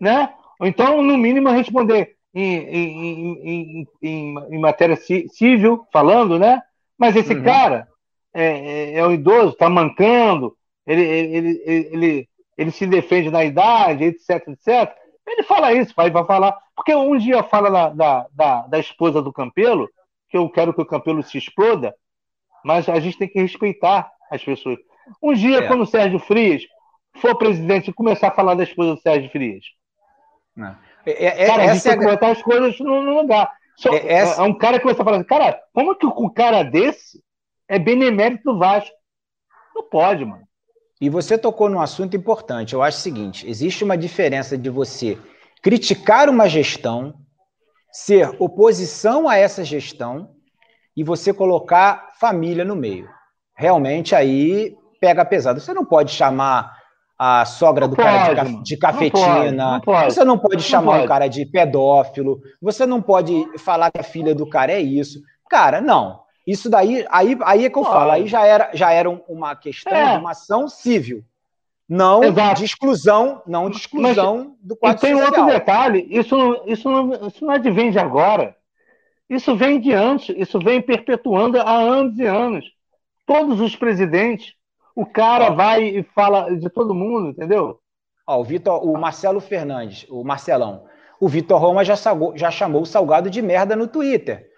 né? Então, no mínimo, responder em, em, em, em, em matéria civil, falando, né? Mas esse uhum. cara é, é, é um idoso, está mancando, ele, ele, ele, ele, ele se defende na idade, etc, etc. Ele fala isso, vai, vai falar. Porque um dia fala da, da, da, da esposa do Campelo, que eu quero que o Campelo se exploda, mas a gente tem que respeitar as pessoas. Um dia, é. quando o Sérgio Frias for presidente e começar a falar da esposa do Sérgio Frias. É. É, é, cara, a gente tem que botar as coisas no, no lugar. Só, é, é, um cara que começa a falar assim, cara, como que um cara desse é benemérito do Vasco? Não pode, mano. E você tocou num assunto importante. Eu acho o seguinte: existe uma diferença de você criticar uma gestão, ser oposição a essa gestão e você colocar família no meio. Realmente aí pega pesado. Você não pode chamar a sogra do cara de, de cafetina, não pode, não pode, você não pode chamar não o cara de pedófilo, você não pode falar que a filha do cara é isso. Cara, não. Isso daí, aí, aí é que eu pode. falo, aí já era, já era uma questão é. de uma ação civil. Não Exato. de exclusão, não de exclusão Mas, do quadro E tem social. outro detalhe, isso, isso, não, isso não advém de agora. Isso vem de antes, isso vem perpetuando há anos e anos. Todos os presidentes, o cara vai e fala de todo mundo, entendeu? Ó, o Vitor, o Marcelo Fernandes, o Marcelão. O Vitor Roma já, sagou, já chamou o Salgado de merda no Twitter.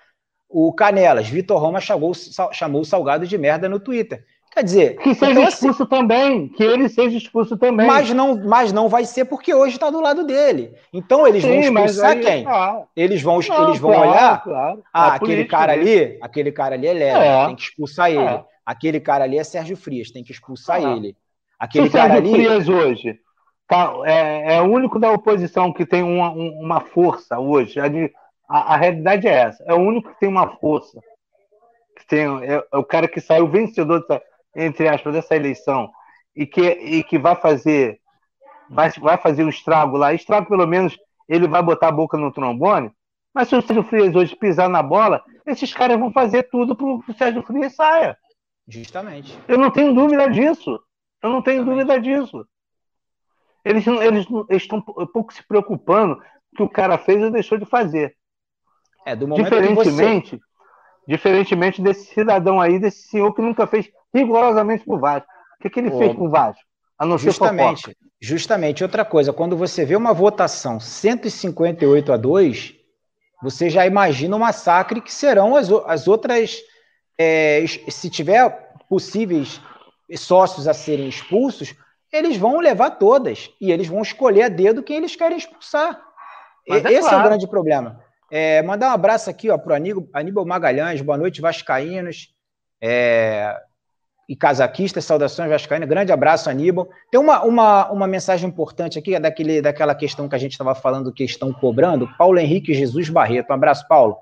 O Canelas, Vitor Roma chamou, chamou o Salgado de merda no Twitter. Quer dizer. Que seja então, assim, expulso assim, também, que ele seja expulso também. Mas não, mas não vai ser porque hoje está do lado dele. Então eles Sim, vão expulsar aí, quem? Ah, eles vão, não, eles vão claro, olhar. Claro, ah, aquele cara ali, aquele cara ali é leve, é. tem que expulsar é. ele. Aquele cara ali é Sérgio Frias, tem que expulsar é. ele. Aquele Se cara Sérgio ali. Frias hoje tá, é, é, o único da oposição que tem uma, uma força hoje. A, a, a realidade é essa. É o único que tem uma força. Que tem, é, é o cara que saiu vencedor dessa entre aspas, dessa eleição e que, e que vai fazer vai, vai fazer um estrago lá, estrago pelo menos ele vai botar a boca no trombone, mas se o Sérgio Frias hoje pisar na bola, esses caras vão fazer tudo para o Sérgio Frias saia. Justamente. Eu não tenho dúvida disso. Eu não tenho Justamente. dúvida disso. Eles, eles, eles estão pouco se preocupando que o cara fez ou deixou de fazer. É, do momento diferentemente, que você... diferentemente desse cidadão aí, desse senhor que nunca fez rigorosamente para o Vasco. O que, que ele Pô, fez com o Vasco? A não justamente, ser justamente. Outra coisa, quando você vê uma votação 158 a 2, você já imagina o massacre que serão as, as outras. É, se tiver possíveis sócios a serem expulsos, eles vão levar todas e eles vão escolher a dedo quem eles querem expulsar. É Esse claro. é o grande problema. É, mandar um abraço aqui para o Aníbal Magalhães, boa noite, Vascaínos. É, e casaquistas, saudações vascaínas, grande abraço, Aníbal. Tem uma, uma, uma mensagem importante aqui, é daquele, daquela questão que a gente estava falando, que estão cobrando, Paulo Henrique Jesus Barreto, um abraço, Paulo.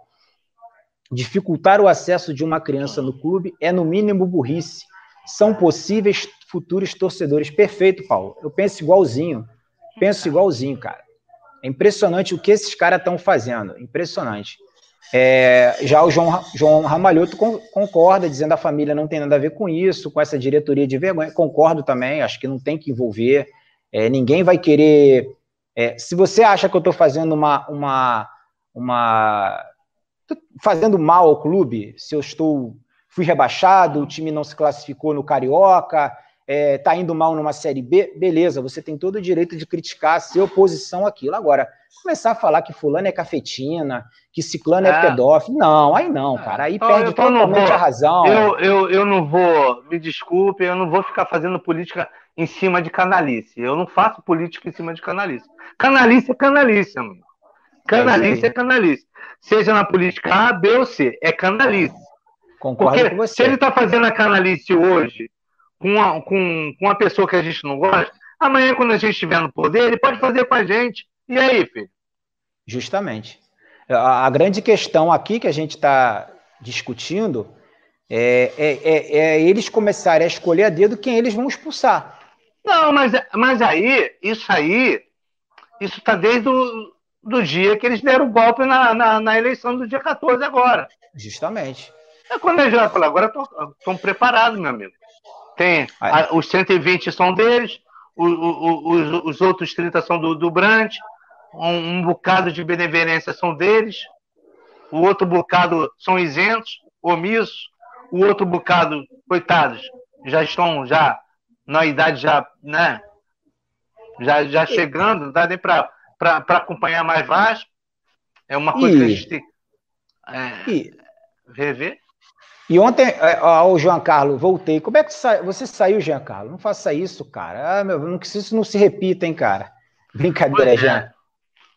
Dificultar o acesso de uma criança no clube é, no mínimo, burrice. São possíveis futuros torcedores. Perfeito, Paulo. Eu penso igualzinho. Penso igualzinho, cara. É impressionante o que esses caras estão fazendo. Impressionante. É, já o João, João Ramalhoto concorda, dizendo que a família não tem nada a ver com isso, com essa diretoria de vergonha. Concordo também, acho que não tem que envolver. É, ninguém vai querer. É, se você acha que eu estou fazendo uma, uma, uma. fazendo mal ao clube, se eu estou. fui rebaixado, o time não se classificou no Carioca, é, tá indo mal numa Série B, beleza, você tem todo o direito de criticar, ser oposição àquilo. Agora, começar a falar que fulano é cafetina, que ciclano é, é pedófilo, não, aí não, é. cara, aí então, perde então totalmente vou, a razão. Eu, eu, eu não vou, me desculpe, eu não vou ficar fazendo política em cima de canalice. Eu não faço política em cima de canalice. Canalice é canalice, amigo. Canalice é, é canalice. Seja na política A, B ou C, é canalice. Concordo Porque com você. se ele está fazendo a canalice hoje com uma, com, com uma pessoa que a gente não gosta, amanhã, quando a gente estiver no poder, ele pode fazer com a gente. E aí, filho? Justamente. A, a grande questão aqui que a gente está discutindo é, é, é, é, eles começarem a escolher a dedo quem eles vão expulsar. Não, mas, mas aí, isso aí, isso está desde o do dia que eles deram o golpe na, na, na, eleição do dia 14 agora. Justamente. É quando eles já falaram, agora estão preparados, meu amigo. Tem a, os 120 são deles, o, o, os, os, outros 30 são do, do Brandt, um, um, bocado de benevolência são deles, o outro bocado são isentos, omissos, o outro bocado, coitados, já estão já na idade já, né? Já, já chegando, não dá nem para acompanhar mais Vasco. É uma coisa e... que a gente tem é, e... rever. E ontem, é, ó, o João Carlos, voltei. Como é que sa... você saiu, Jean Carlos? Não faça isso, cara. Ah, meu, não que isso não se repita, hein, cara. Brincadeira, Jean. É.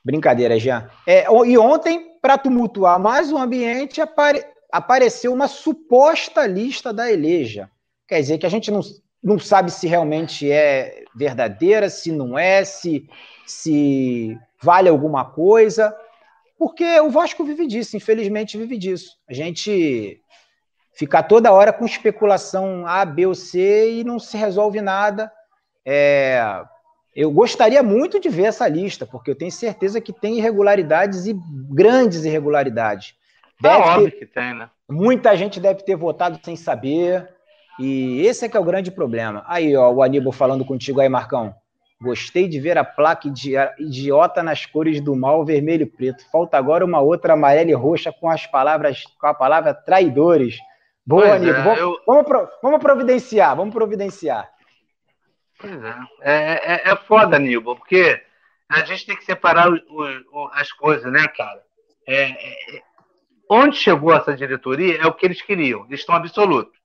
Brincadeira, Jean. É, e ontem, para tumultuar mais o ambiente, apare... apareceu uma suposta lista da Eleja. Quer dizer que a gente não, não sabe se realmente é verdadeira, se não é, se, se vale alguma coisa. Porque o Vasco vive disso, infelizmente vive disso. A gente ficar toda hora com especulação A, B ou C e não se resolve nada. É, eu gostaria muito de ver essa lista, porque eu tenho certeza que tem irregularidades e grandes irregularidades. É deve é óbvio ter, que tem, né? Muita gente deve ter votado sem saber, e esse é que é o grande problema. Aí, ó, o Aníbal falando contigo aí, Marcão. Gostei de ver a placa idiota nas cores do mal, vermelho e preto. Falta agora uma outra amarela e roxa com as palavras, com a palavra traidores. Boa, Nico. É, vamos, eu... vamos, providenciar, vamos providenciar. Pois é. É, é, é foda, Nilbo, porque a gente tem que separar o, o, as coisas, né, cara? É, é, é, onde chegou essa diretoria é o que eles queriam, eles estão absolutos.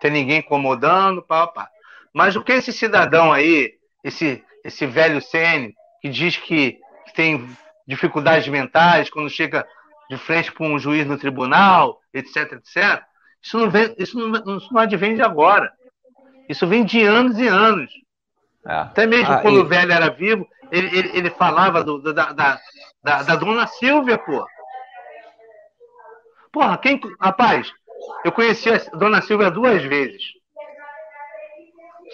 Tem ninguém incomodando, pá, pá. Mas o que esse cidadão aí, esse, esse velho CN, que diz que tem dificuldades mentais quando chega de frente com um juiz no tribunal, etc, etc, isso não, vem, isso não, isso não advém de agora. Isso vem de anos e anos. É. Até mesmo ah, quando e... o velho era vivo, ele, ele, ele falava do, da, da, da, da, dona Silvia, pô. Porra, quem. Rapaz, eu conheci a dona Silvia duas vezes.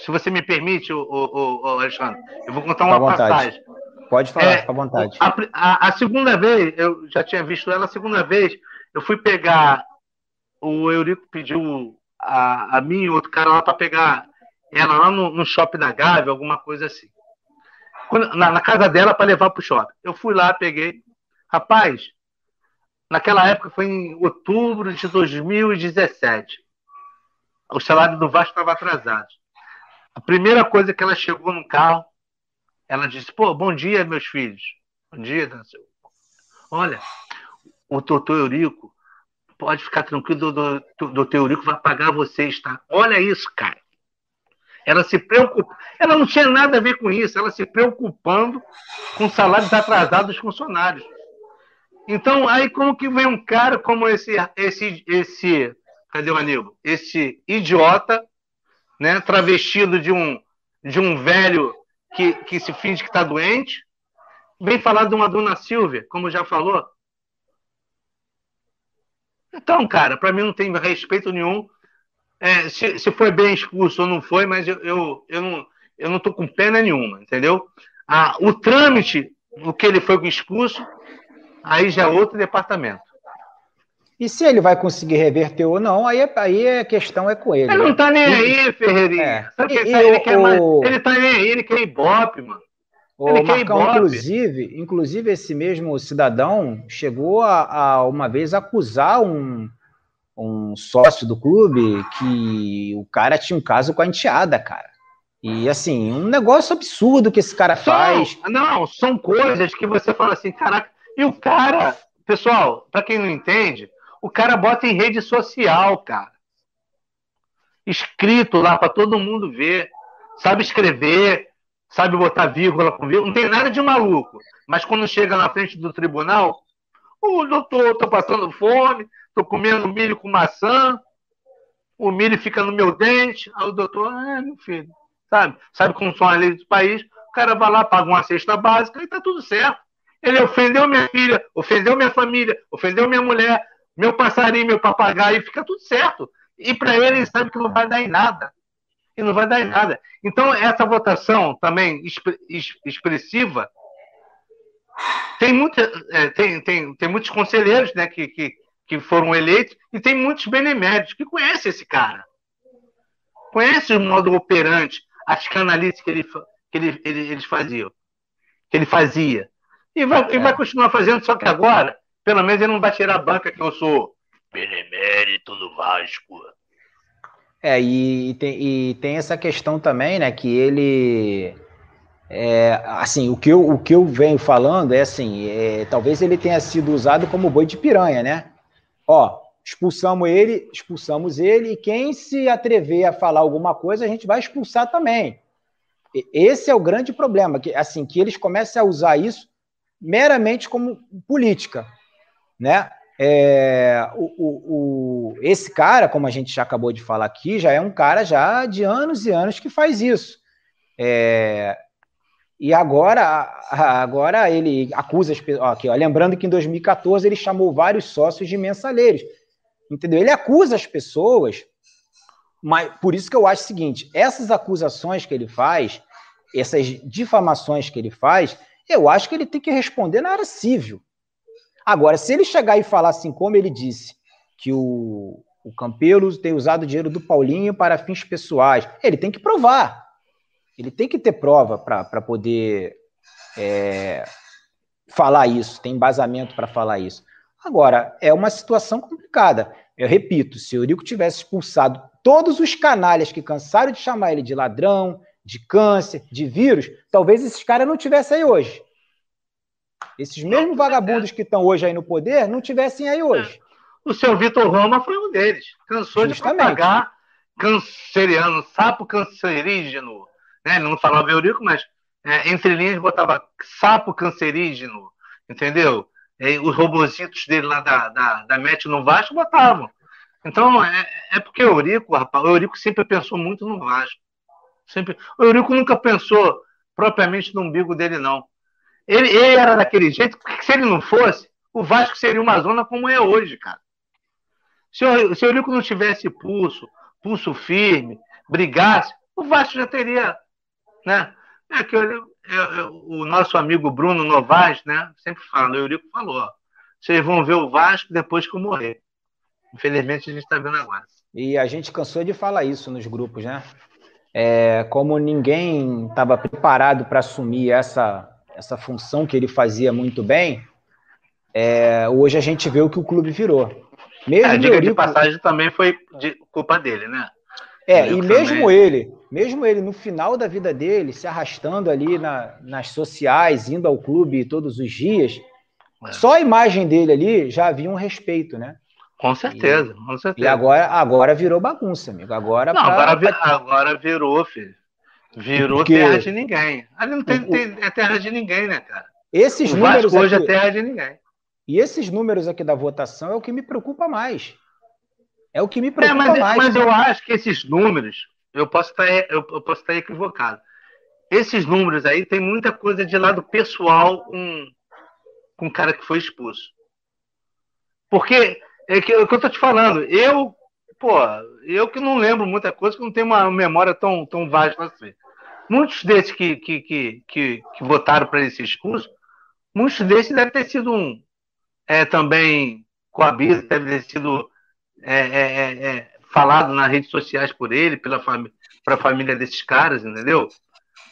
Se você me permite, o, o, o Alexandre, eu vou contar uma passagem. Pode falar, é, fica à vontade. A, a, a, segunda vez, eu já tinha visto ela, a segunda vez, eu fui pegar. O Eurico pediu a, a mim e outro cara lá para pegar ela lá no, no, shopping da Gávea, alguma coisa assim. Quando, na, na, casa dela para levar para o shopping. Eu fui lá, peguei. Rapaz, naquela época foi em outubro de 2017. O salário do Vasco estava atrasado. A primeira coisa que ela chegou no carro, ela disse: Pô, bom dia, meus filhos. Bom dia, Dancil. Olha, o doutor Eurico pode ficar tranquilo, o doutor Eurico vai pagar vocês, tá? Olha isso, cara. Ela se preocupa. Ela não tinha nada a ver com isso, ela se preocupando com salários atrasados dos funcionários. Então, aí como que vem um cara como esse, esse, esse, cadê o Aníbal? Esse idiota, né, travestido de um, de um velho que, que se finge que está doente, vem falar de uma dona Silvia, como já falou. Então, cara, para mim não tem respeito nenhum é, se, se foi bem expulso ou não foi, mas eu, eu, eu, não, eu não tô com pena nenhuma, entendeu? Ah, o trâmite do que ele foi expulso, aí já é outro departamento. E se ele vai conseguir reverter ou não, aí, aí a questão é com ele. Ele né? não tá nem aí, Ferreirinha. É. Ele, quer mais, ele tá nem aí, ele quer ibope, mano. O Marcão, inclusive, inclusive, esse mesmo cidadão chegou a, a uma vez acusar um, um sócio do clube que o cara tinha um caso com a enteada, cara. E assim, um negócio absurdo que esse cara faz. Não, são coisas que você fala assim, caraca. E o cara, pessoal, para quem não entende, o cara bota em rede social, cara. Escrito lá para todo mundo ver. Sabe escrever, sabe botar vírgula com vírgula. Não tem nada de maluco. Mas quando chega na frente do tribunal, o oh, doutor, tô passando fome, Estou comendo milho com maçã, o milho fica no meu dente. Aí o doutor, ah, meu filho, sabe? Sabe como são as leis do país? O cara vai lá, paga uma cesta básica e está tudo certo. Ele ofendeu minha filha, ofendeu minha família, ofendeu minha mulher, meu passarinho, meu papagaio, fica tudo certo. E para ele, ele sabe que não vai dar em nada. E não vai dar em nada. Então, essa votação também expressiva, tem, muita, é, tem, tem, tem muitos conselheiros né, que, que, que foram eleitos, e tem muitos beneméritos que conhecem esse cara. Conhece o modo operante, as canalices que, ele, que ele, ele, eles faziam. Que ele fazia. E vai, é. e vai continuar fazendo, só que agora, pelo menos ele não vai tirar a banca que eu sou benemérito do Vasco. É, e, tem, e tem essa questão também, né, que ele. É, assim, o que, eu, o que eu venho falando é assim, é, talvez ele tenha sido usado como boi de piranha, né? ó, expulsamos ele, expulsamos ele, e quem se atrever a falar alguma coisa, a gente vai expulsar também. Esse é o grande problema, que assim, que eles comecem a usar isso meramente como política, né? É, o, o, o, esse cara, como a gente já acabou de falar aqui, já é um cara já de anos e anos que faz isso. É, e agora, agora ele acusa as pessoas. Aqui, ó, lembrando que em 2014 ele chamou vários sócios de mensaleiros. Entendeu? Ele acusa as pessoas, mas por isso que eu acho o seguinte: essas acusações que ele faz, essas difamações que ele faz, eu acho que ele tem que responder na área civil. Agora, se ele chegar e falar assim, como ele disse, que o, o Campelo tem usado o dinheiro do Paulinho para fins pessoais, ele tem que provar. Ele tem que ter prova para poder é, falar isso, tem embasamento para falar isso. Agora, é uma situação complicada. Eu repito, se o Eurico tivesse expulsado todos os canalhas que cansaram de chamar ele de ladrão, de câncer, de vírus, talvez esses caras não tivessem aí hoje. Esses mesmos vagabundos que estão hoje aí no poder não tivessem aí hoje. O seu Vitor Roma foi um deles. Cansou Justamente. de propagar canceriano, sapo cancerígeno. Né? Ele não falava eurico, mas é, entre linhas botava sapo cancerígeno, entendeu? E os robozitos dele lá da, da, da Met no Vasco botavam. Então, é, é porque o Eurico, rapaz, o Eurico sempre pensou muito no Vasco. Sempre, o Eurico nunca pensou propriamente no umbigo dele, não. Ele, ele era daquele jeito, porque se ele não fosse, o Vasco seria uma zona como é hoje, cara. Se o, se o Eurico não tivesse pulso, pulso firme, brigasse, o Vasco já teria, né? É que eu, eu, o nosso amigo Bruno Novaes, né? Sempre fala, o Eurico falou, vocês vão ver o Vasco depois que eu morrer. Infelizmente a gente está vendo agora. E a gente cansou de falar isso nos grupos, né? É, como ninguém estava preparado para assumir essa, essa função que ele fazia muito bem, é, hoje a gente vê o que o clube virou. Mesmo é, diga Eurico... de passagem também foi de culpa dele, né? É, e mesmo também... ele, mesmo ele no final da vida dele, se arrastando ali na, nas sociais, indo ao clube todos os dias, é. só a imagem dele ali já havia um respeito, né? Com certeza, e, com certeza. E agora, agora virou bagunça, amigo. Agora, não, pra... agora, agora virou, filho. Virou Porque... terra de ninguém. Ali não tem, o... tem, é terra de ninguém, né, cara? Esses o números Vasco hoje é terra de ninguém. E esses números aqui da votação é o que me preocupa mais. É o que me preocupa é, mas, mais. Mas eu acho que esses números, eu posso estar, eu, posso estar equivocado. Esses números aí tem muita coisa de lado pessoal com, com o cara que foi expulso. Porque é, que, é o que eu tô te falando. Eu, pô, eu que não lembro muita coisa, que não tenho uma memória tão, tão vasta assim. Muitos desses que, que, que, que, que votaram para esse expulso, muitos desses devem ter sido um, é, também coabido, deve ter sido é, é, é, é, falado nas redes sociais por ele, pela para a família desses caras, entendeu?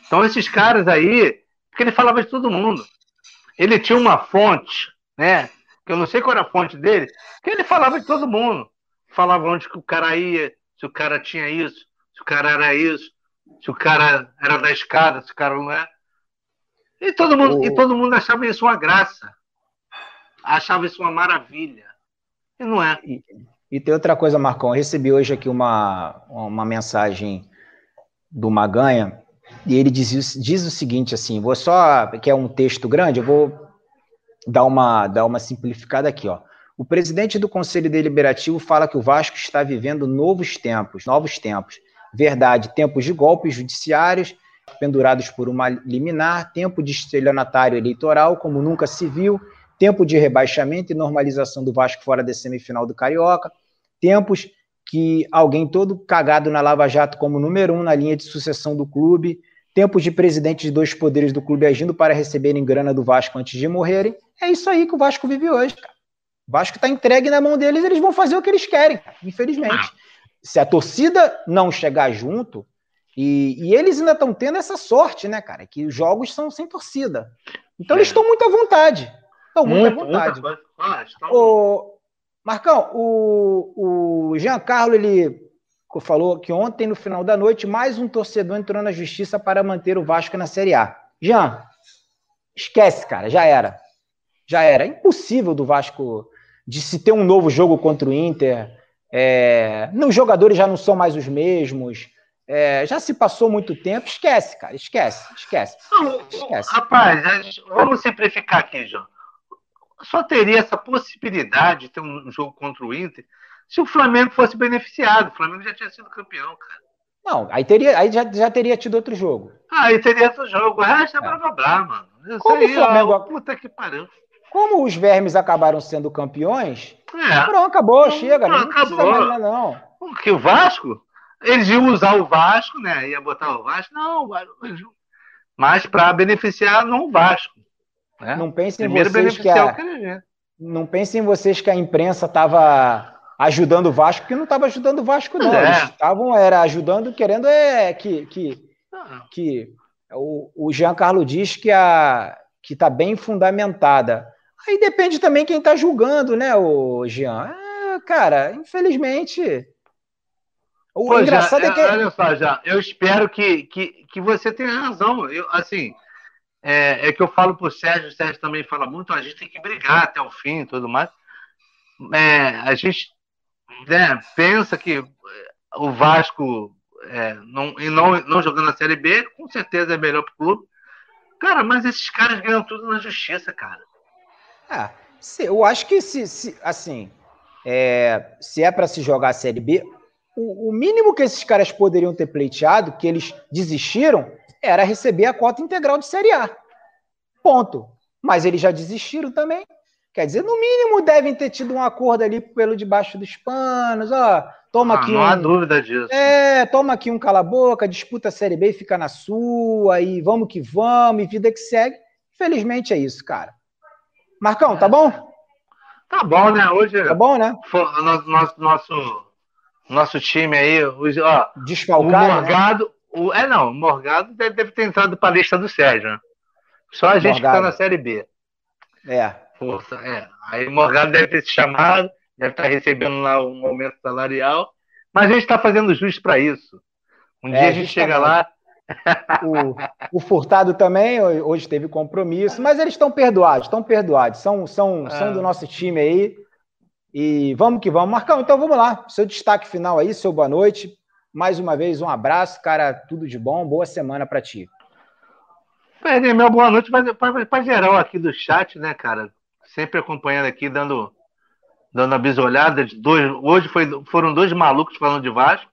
Então, esses caras aí, porque ele falava de todo mundo. Ele tinha uma fonte, né? Que eu não sei qual era a fonte dele, que ele falava de todo mundo. Falava onde que o cara ia, se o cara tinha isso, se o cara era isso, se o cara era da escada, se o cara não é. E todo mundo, oh. e todo mundo achava isso uma graça achava isso uma maravilha. E não é. E, e tem outra coisa, Marcão. Eu recebi hoje aqui uma, uma mensagem do Maganha e ele diz, diz o seguinte assim, vou só, que é um texto grande, eu vou dar uma, dar uma simplificada aqui, ó. O presidente do Conselho Deliberativo fala que o Vasco está vivendo novos tempos, novos tempos. Verdade, tempos de golpes judiciários, pendurados por uma liminar, tempo de estelionatário eleitoral, como nunca se viu, tempo de rebaixamento e normalização do Vasco fora da semifinal do Carioca, tempos que alguém todo cagado na Lava Jato como número um na linha de sucessão do clube, tempos de presidentes de dois poderes do clube agindo para receberem grana do Vasco antes de morrerem. É isso aí que o Vasco vive hoje. Cara. O Vasco está entregue na mão deles, eles vão fazer o que eles querem, infelizmente. Se a torcida não chegar junto, e, e eles ainda estão tendo essa sorte, né, cara? Que os jogos são sem torcida. Então é. eles estão muito à vontade. Estão muito, muito à vontade. Ah, o, Marcão, o, o Giancarlo, ele falou que ontem, no final da noite, mais um torcedor entrou na justiça para manter o Vasco na Série A. Jean, esquece, cara, já era. Já era. É impossível do Vasco de se ter um novo jogo contra o Inter. É, os jogadores já não são mais os mesmos. É, já se passou muito tempo. Esquece, cara. Esquece, esquece. Não, esquece. Rapaz, vamos simplificar aqui, João só teria essa possibilidade de ter um jogo contra o Inter se o Flamengo fosse beneficiado. O Flamengo já tinha sido campeão, cara. Não, aí, teria, aí já, já teria tido outro jogo. Ah, aí teria outro jogo. O resto é, é. blá blá blá, mano. Isso Como aí, o Flamengo. Ó, puta que pariu. Como os vermes acabaram sendo campeões, é. pronto, acabou, não, chega. Não, não acabou. Mais, não. Porque o Vasco, eles iam usar o Vasco, né? Ia botar o Vasco, não, mas para beneficiar não o Vasco. Né? Não pensem em vocês que a, não pensem em vocês que a imprensa estava ajudando o Vasco, porque não estava ajudando o Vasco, não. É. Eles estavam era ajudando, querendo é que, que, ah. que o, o Giancarlo diz que a que está bem fundamentada. Aí depende também quem está julgando, né, o Jean? É, cara, infelizmente O Pô, engraçado já, é que. Olha só, já, eu espero que, que, que você tenha razão. Eu, assim, é, é que eu falo pro Sérgio, o Sérgio também fala muito, a gente tem que brigar até o fim e tudo mais. É, a gente né, pensa que o Vasco, é, não, e não, não jogando a Série B, com certeza é melhor pro clube. Cara, mas esses caras ganham tudo na justiça, cara. É, se, eu acho que se, se assim, é, se é para se jogar a Série B, o, o, mínimo que esses caras poderiam ter pleiteado, que eles desistiram, era receber a cota integral de Série A. Ponto. Mas eles já desistiram também. Quer dizer, no mínimo devem ter tido um acordo ali pelo debaixo dos panos, ó. Toma ah, aqui não um... há dúvida disso. É, toma aqui um cala-boca, disputa a Série B e fica na sua, e vamos que vamos, e vida que segue. Infelizmente é isso, cara. Marcão, tá bom? Tá bom, né? Hoje. Tá bom, né? Nosso, nosso, nosso time aí, ó. Desfalcado. O né? Morgado. Né? O, é, não, o Morgado deve, deve ter entrado para a lista do Sérgio, né? Só a gente Morgado. que tá na Série B. É. Força, é. Aí o Morgado deve ter se chamado, deve estar tá recebendo lá um aumento salarial, mas a gente está fazendo justo para isso. Um é, dia a gente chega lá. O, o, Furtado também, hoje teve compromisso, mas eles estão perdoados, estão perdoados, são, são, são do é. nosso time aí. E vamos que vamos. Marcão, então vamos lá. Seu destaque final aí, seu boa noite. Mais uma vez, um abraço, cara. Tudo de bom. Boa semana para ti. Perdi meu boa noite para geral aqui do chat, né, cara? Sempre acompanhando aqui, dando, dando a bisolhada. Dois, hoje foi, foram dois malucos falando de Vasco.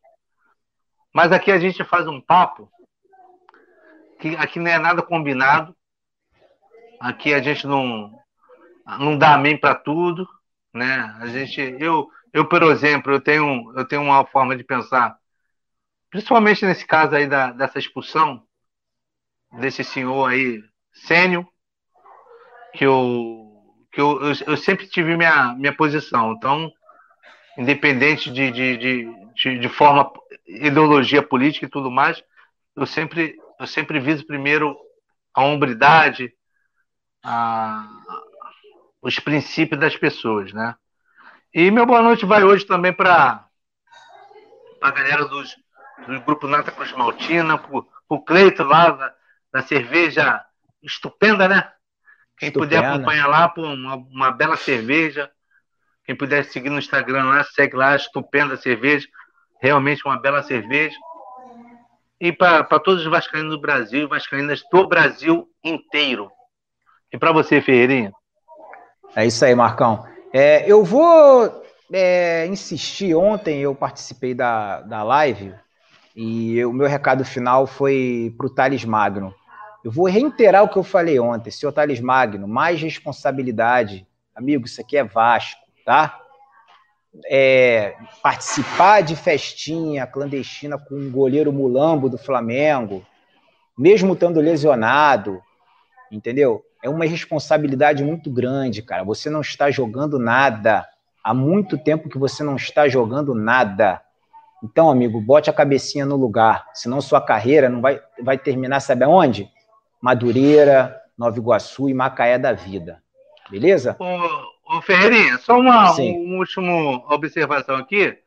Mas aqui a gente faz um papo que aqui não é nada combinado. Aqui a gente não, não dá amém para tudo, né? A gente, eu, eu por exemplo, eu tenho, eu tenho uma forma de pensar principalmente nesse caso aí da, dessa expulsão desse senhor aí, sênior, que eu, que eu, eu, eu, sempre tive minha, minha posição. Então, independente de, de, de, de, de forma, ideologia política e tudo mais, eu sempre, eu sempre viso primeiro a hombridade, a, os princípios das pessoas, né? E meu boa noite vai hoje também para a galera dos, do grupo Nata Cruz Maltina, pro, pro Cleito lá da, da cerveja estupenda, né? Quem estupenda. puder acompanhar lá, por uma, uma bela cerveja. Quem puder seguir no Instagram lá, segue lá, estupenda cerveja. Realmente uma bela cerveja. E para todos os vascaínos do Brasil, vascaínas do Brasil inteiro. E para você, Ferreirinha? É isso aí, Marcão. É, eu vou é, insistir. Ontem eu participei da, da live e o meu recado final foi para o Thales Magno. Eu vou reiterar o que eu falei ontem, senhor Thales Magno, mais responsabilidade. Amigo, isso aqui é Vasco, tá? É, participar de festinha clandestina com um goleiro mulambo do Flamengo, mesmo estando lesionado, entendeu? É uma responsabilidade muito grande, cara. Você não está jogando nada. Há muito tempo que você não está jogando nada. Então, amigo, bote a cabecinha no lugar, senão sua carreira não vai, vai terminar, sabe aonde? Madureira, Nova Iguaçu e Macaé da vida. Beleza? Ô, ô Ferreirinha, só uma, última observação aqui.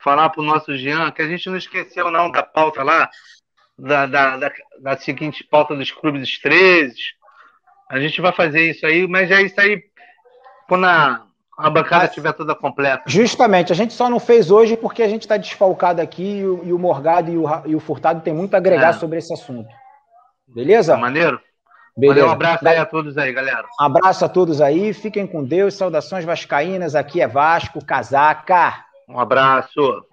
Falar para o nosso Jean que a gente não esqueceu não da pauta lá, da, da, da, da seguinte pauta dos clubes 13. A gente vai fazer isso aí, mas é isso aí quando a, a bancada estiver toda completa. Justamente, a gente só não fez hoje porque a gente está desfalcado aqui e o, e o Morgado e o, e o, Furtado tem muito a agregar é. sobre esse assunto. Beleza? Tá maneiro? Beleza. um abraço aí a todos aí, galera. Um abraço a todos aí, fiquem com Deus, saudações vascaínas, aqui é Vasco, casaca. Um abraço.